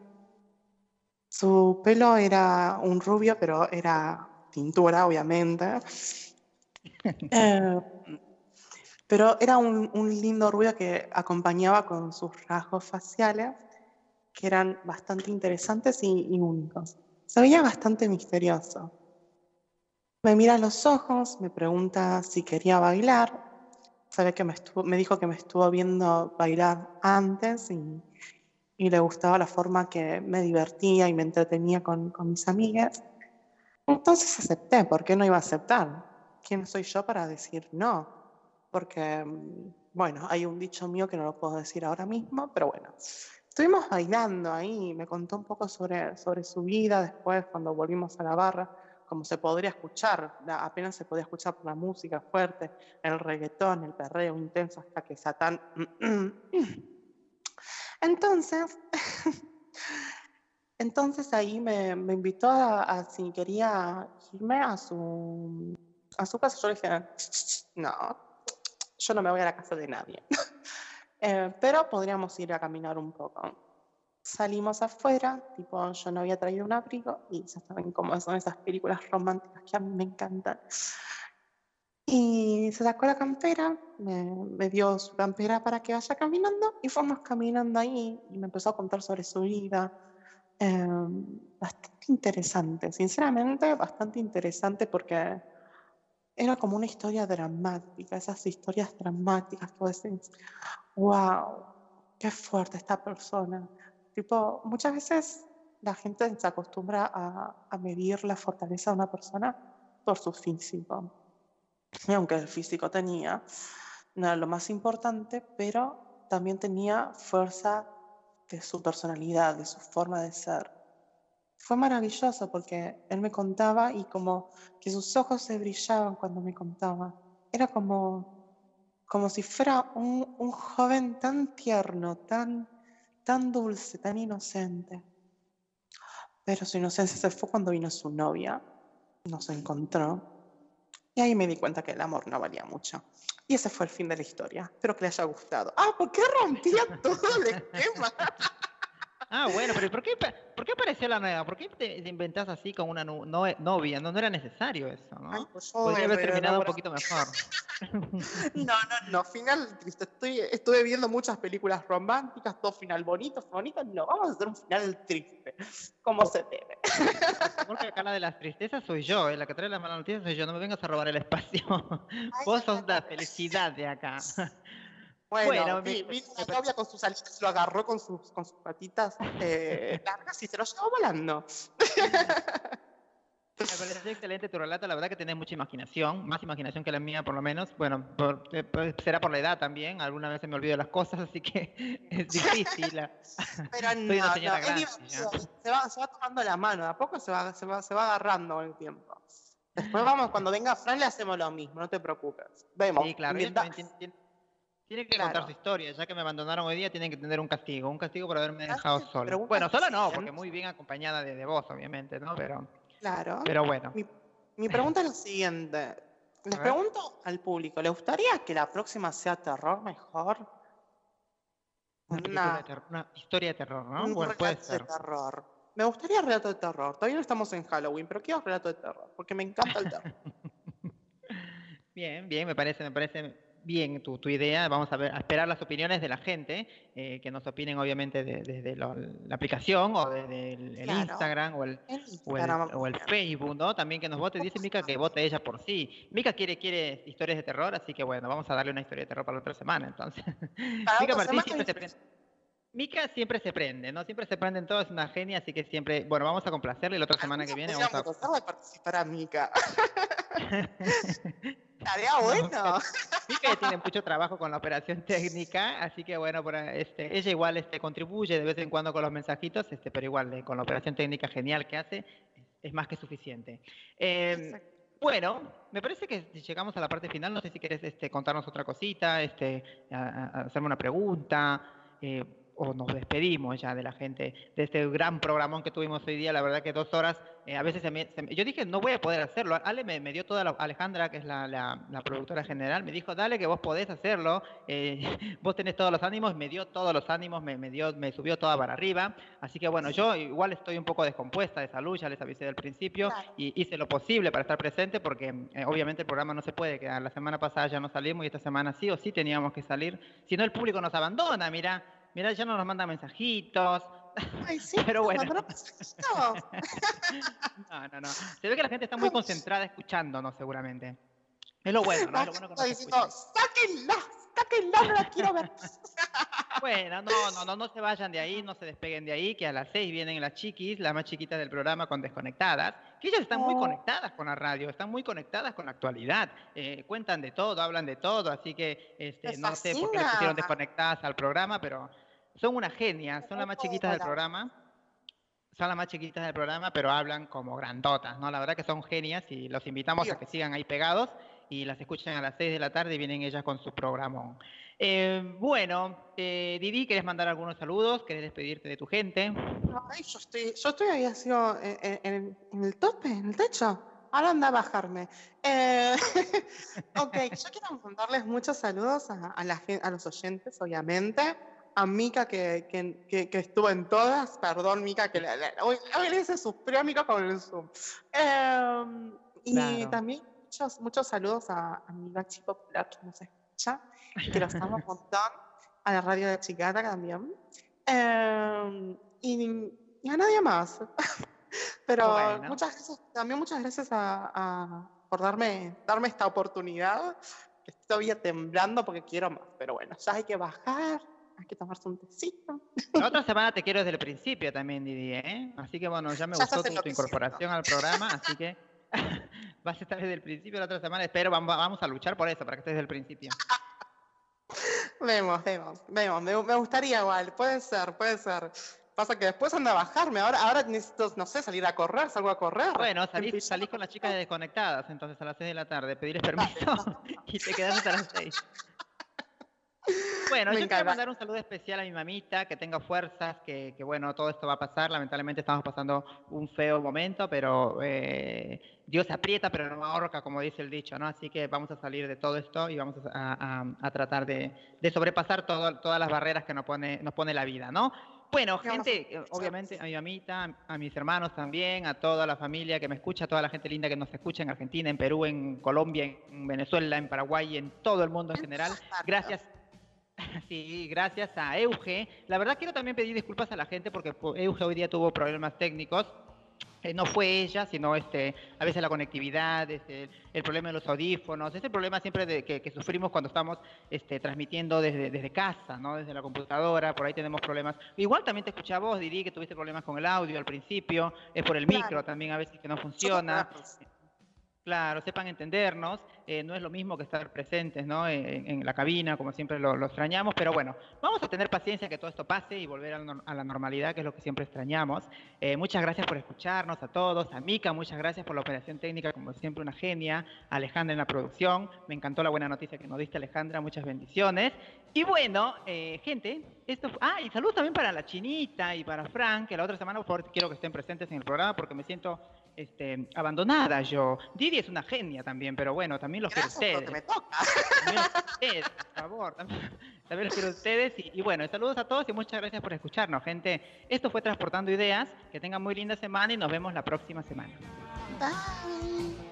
Su pelo era un rubio, pero era tintura, obviamente. Eh, pero era un, lindo rubio que acompañaba con sus rasgos faciales, que eran bastante interesantes y, únicos. Se veía bastante misterioso. Me mira a los ojos, me pregunta si quería bailar. Sabe que me, dijo que me estuvo viendo bailar antes y, y le gustaba la forma que me divertía y me entretenía con, con mis amigas. Entonces acepté, ¿por qué no iba a aceptar? ¿Quién soy yo para decir no? Porque, mm, bueno, hay un dicho mío que no lo puedo decir ahora mismo, pero bueno. Estuvimos bailando ahí, me contó un poco sobre, sobre su vida después cuando volvimos a la barra, como se podría escuchar, apenas se podía escuchar por la música fuerte, el reggaetón, el perreo intenso hasta que Satán... Entonces, entonces ahí me, me invitó a, a si quería irme a su, a su casa. Yo le dije, no, yo no me voy a la casa de nadie. Eh, pero podríamos ir a caminar un poco. Salimos afuera, tipo, yo no había traído un abrigo y ya saben cómo son esas películas románticas que a mí me encantan. Y se sacó la campera, me, me dio su campera para que vaya caminando y fuimos caminando ahí y me empezó a contar sobre su vida. Eh, bastante interesante, sinceramente, bastante interesante porque era como una historia dramática, esas historias dramáticas que decís, wow, qué fuerte esta persona. Tipo, muchas veces la gente se acostumbra a, a medir la fortaleza de una persona por su físico. Y aunque el físico tenía, no era lo más importante, pero también tenía fuerza de su personalidad, de su forma de ser. Fue maravilloso porque él me contaba y como que sus ojos se brillaban cuando me contaba. Era como, como si fuera un, un joven tan tierno, tan, tan dulce, tan inocente. Pero su inocencia se fue cuando vino su novia, nos encontró. Y ahí me di cuenta que el amor no valía mucho. Y ese fue el fin de la historia. Espero que le haya gustado. Ah, ¿por qué rompía todo el esquema? Ah, bueno, pero ¿por qué, por qué apareció la nueva? ¿Por qué te, te inventás así con una no- novia? No, no era necesario eso, ¿no? Ay, pues Podría haber terminado un enamoré. poquito mejor. No, no, no, final triste. Estoy, estuve viendo muchas películas románticas, todo final bonito, bonito. No, vamos a hacer un final triste, como se debe. Porque acá la de las tristezas soy yo, ¿eh? la que trae la mala noticia soy yo, no me vengas a robar el espacio. Vos sos la felicidad de acá. Bueno, Bueno, vi, vi una novia con sus alitas, lo agarró con sus, con sus patitas eh, largas y se lo llevó volando. Me pareció excelente tu relato, la verdad que tenés mucha imaginación, más imaginación que la mía por lo menos. Bueno, por- eh, pues, será por la edad también, alguna vez se me olvido las cosas, así que es difícil. Pero no, no, grande. Se va, se va tomando la mano, a poco se va, se va, se va agarrando con el tiempo. Después vamos, cuando venga Fran le hacemos lo mismo, no te preocupes. Vemos. Sí, claro, tiene, tiene- tiene que Claro. contar su historia, ya que me abandonaron hoy día, tienen que tener un castigo, un castigo por haberme Ah, dejado solo. Bueno, sola no, porque muy bien acompañada de, de vos, obviamente, ¿no? Pero, Claro. pero bueno. Mi, mi pregunta es la siguiente. Les pregunto al público, ¿le gustaría que la próxima sea terror mejor? Una, historia de terror, ¿no? un Bueno, puede relato de ser. terror. Me gustaría relato de terror. Todavía no estamos en Halloween, pero quiero relato de terror, porque me encanta el terror. Bien, bien, me parece, me parece bien tu, tu idea. Vamos a, ver, a esperar las opiniones de la gente, eh, que nos opinen obviamente de- desde lo- la aplicación o desde el, el Claro. Instagram o el, o el, Instagram, o el Facebook, ¿no? También que nos vote. Dice Mica que vote ella por sí. Mica quiere, quiere historias de terror, así que bueno, vamos a darle una historia de terror para la otra semana, entonces. Para Mica otra Martín semana siempre se y-. Mica siempre se prende, ¿no? Siempre se prende en todo, es una genia, así que siempre, bueno, vamos a complacerle la otra semana que viene. Vamos a... Podríamos participar a Mica. Estaría bueno. Mica tiene mucho trabajo con la operación técnica, así que bueno, por, este, ella igual este, contribuye de vez en cuando con los mensajitos, este, pero igual eh, con la operación técnica genial que hace, es más que suficiente. Eh, bueno, me parece que llegamos a la parte final, no sé si quieres este, contarnos otra cosita, este, a- a- hacerme una pregunta, eh, o nos despedimos ya de la gente, de este gran programón que tuvimos hoy día, la verdad que dos horas, eh, a veces se me- se me- yo dije, no voy a poder hacerlo, Ale me, me dio toda la, Alejandra, que es la, la- la productora general, me dijo, dale que vos podés hacerlo, eh, vos tenés todos los ánimos, me dio todos los ánimos, me, me dio, me subió toda para arriba, así que bueno, yo igual estoy un poco descompuesta de salud, ya les avisé del principio, y hice lo posible para estar presente, porque eh, obviamente el programa no se puede quedar, la semana pasada ya no salimos y esta semana sí o sí teníamos que salir, si no el público nos abandona, mira, mira, ya no nos manda mensajitos, Ay, sí, pero bueno. No, no, no. Se ve que la gente está muy concentrada escuchándonos, seguramente. Es lo bueno, ¿no? Es lo bueno que nos sáquenla, sáquenla, no la quiero ver. Bueno, no, no, no, no se vayan de ahí, no se despeguen de ahí, que a las seis vienen las chiquis, las más chiquitas del programa con Desconectadas, que ellas están muy Oh. conectadas con la radio, están muy conectadas con la actualidad, eh, cuentan de todo, hablan de todo, así que este, no sé por qué les pusieron desconectadas al programa, pero son una genia, son las más chiquitas del programa. Son las más chiquitas del programa, pero hablan como grandotas, ¿no? La verdad que son genias y los invitamos a que sigan ahí pegados y las escuchen a las 6 de la tarde y vienen ellas con su programón. Eh, bueno, eh, Didi, ¿querés mandar algunos saludos? ¿Querés despedirte de tu gente? Ay, yo estoy, yo estoy ahí así oh, en, en- el tope, en el techo. Ahora anda a bajarme. Eh, ok, yo quiero mandarles muchos saludos a, a la los oyentes, obviamente. A Mika, que, que, que- que estuvo en todas. Perdón, Mika, que le, le- hoy, hoy le hice Mika con el Zoom. Eh, y Claro. también muchos, muchos saludos a, a mi gachi popular que nos escucha, que los amo un montón. A la radio de Chicata también. Eh, y, y a nadie más. Pero Bueno. muchas gracias, también muchas gracias a, a- por darme, darme esta oportunidad. Estoy temblando porque quiero más, pero bueno, ya hay que bajar, hay que tomarse un tecito. La otra semana te quiero desde el principio también, Didi, ¿eh? Así que bueno, ya me Ya gustó tu, tu incorporación al programa, así que vas a estar desde el principio la otra semana. Espero, vamos, vamos a luchar por eso, para que estés desde el principio. Vemos, vemos, vemos. Me, me gustaría igual, puede ser, puede ser. Pasa que después anda a bajarme. Ahora, ahora necesito, no sé, salir a correr, salgo a correr. Bueno, En salís, salís con las chicas de desconectadas, entonces a las 6 de la tarde, pedirles permiso y te quedas hasta las 6. Bueno, Me yo quiero mandar un saludo especial a mi mamita, que tenga fuerzas, que, que, bueno, todo esto va a pasar. Lamentablemente estamos pasando un feo momento, pero eh, Dios aprieta, pero no ahorca, como dice el dicho, ¿no? Así que vamos a salir de todo esto y vamos a, a- a tratar de, de sobrepasar todo- todas las barreras que nos pone, nos pone la vida, ¿no? Bueno, ¿Qué vamos a gente, eh, obviamente a mi mamita, a mis hermanos también, a toda la familia que me escucha, a toda la gente linda que nos escucha en Argentina, en Perú, en Colombia, en Venezuela, en Paraguay, en todo el mundo en general. Gracias. Sí, gracias a Euge. La verdad quiero también pedir disculpas a la gente porque po- Euge hoy día tuvo problemas técnicos. Eh, no fue ella, sino este, a veces la conectividad, este, el, problema de los audífonos, ese problema siempre de, que, que sufrimos cuando estamos este, transmitiendo desde, desde casa, ¿no? desde la computadora, por ahí tenemos problemas. Igual también te escuché a vos, Didi, que tuviste problemas con el audio al principio, es por el Claro. micro también a veces que no funciona. Claro, sepan entendernos, eh, no es lo mismo que estar presentes ¿no? en, la cabina, como siempre lo, extrañamos, pero bueno, vamos a tener paciencia que todo esto pase y volver a la, normalidad, que es lo que siempre extrañamos. Eh, muchas gracias por escucharnos a todos, a Mica, muchas gracias por la operación técnica, como siempre una genia, Alejandra en la producción, me encantó la buena noticia que nos diste Alejandra, muchas bendiciones. Y bueno, eh, gente, esto ah, y saludos también para la chinita y para Frank, que la otra semana por favor quiero que estén presentes en el programa porque me siento este, abandonada yo. Didi es una genia también, pero bueno, también los quiero lo ustedes. que me toca. También los quiero ustedes, por favor. También, también los quiero ustedes. Y, y bueno, saludos a todos y muchas gracias por escucharnos, gente. Esto fue Transportando Ideas. Que tengan muy linda semana y nos vemos la próxima semana. Bye.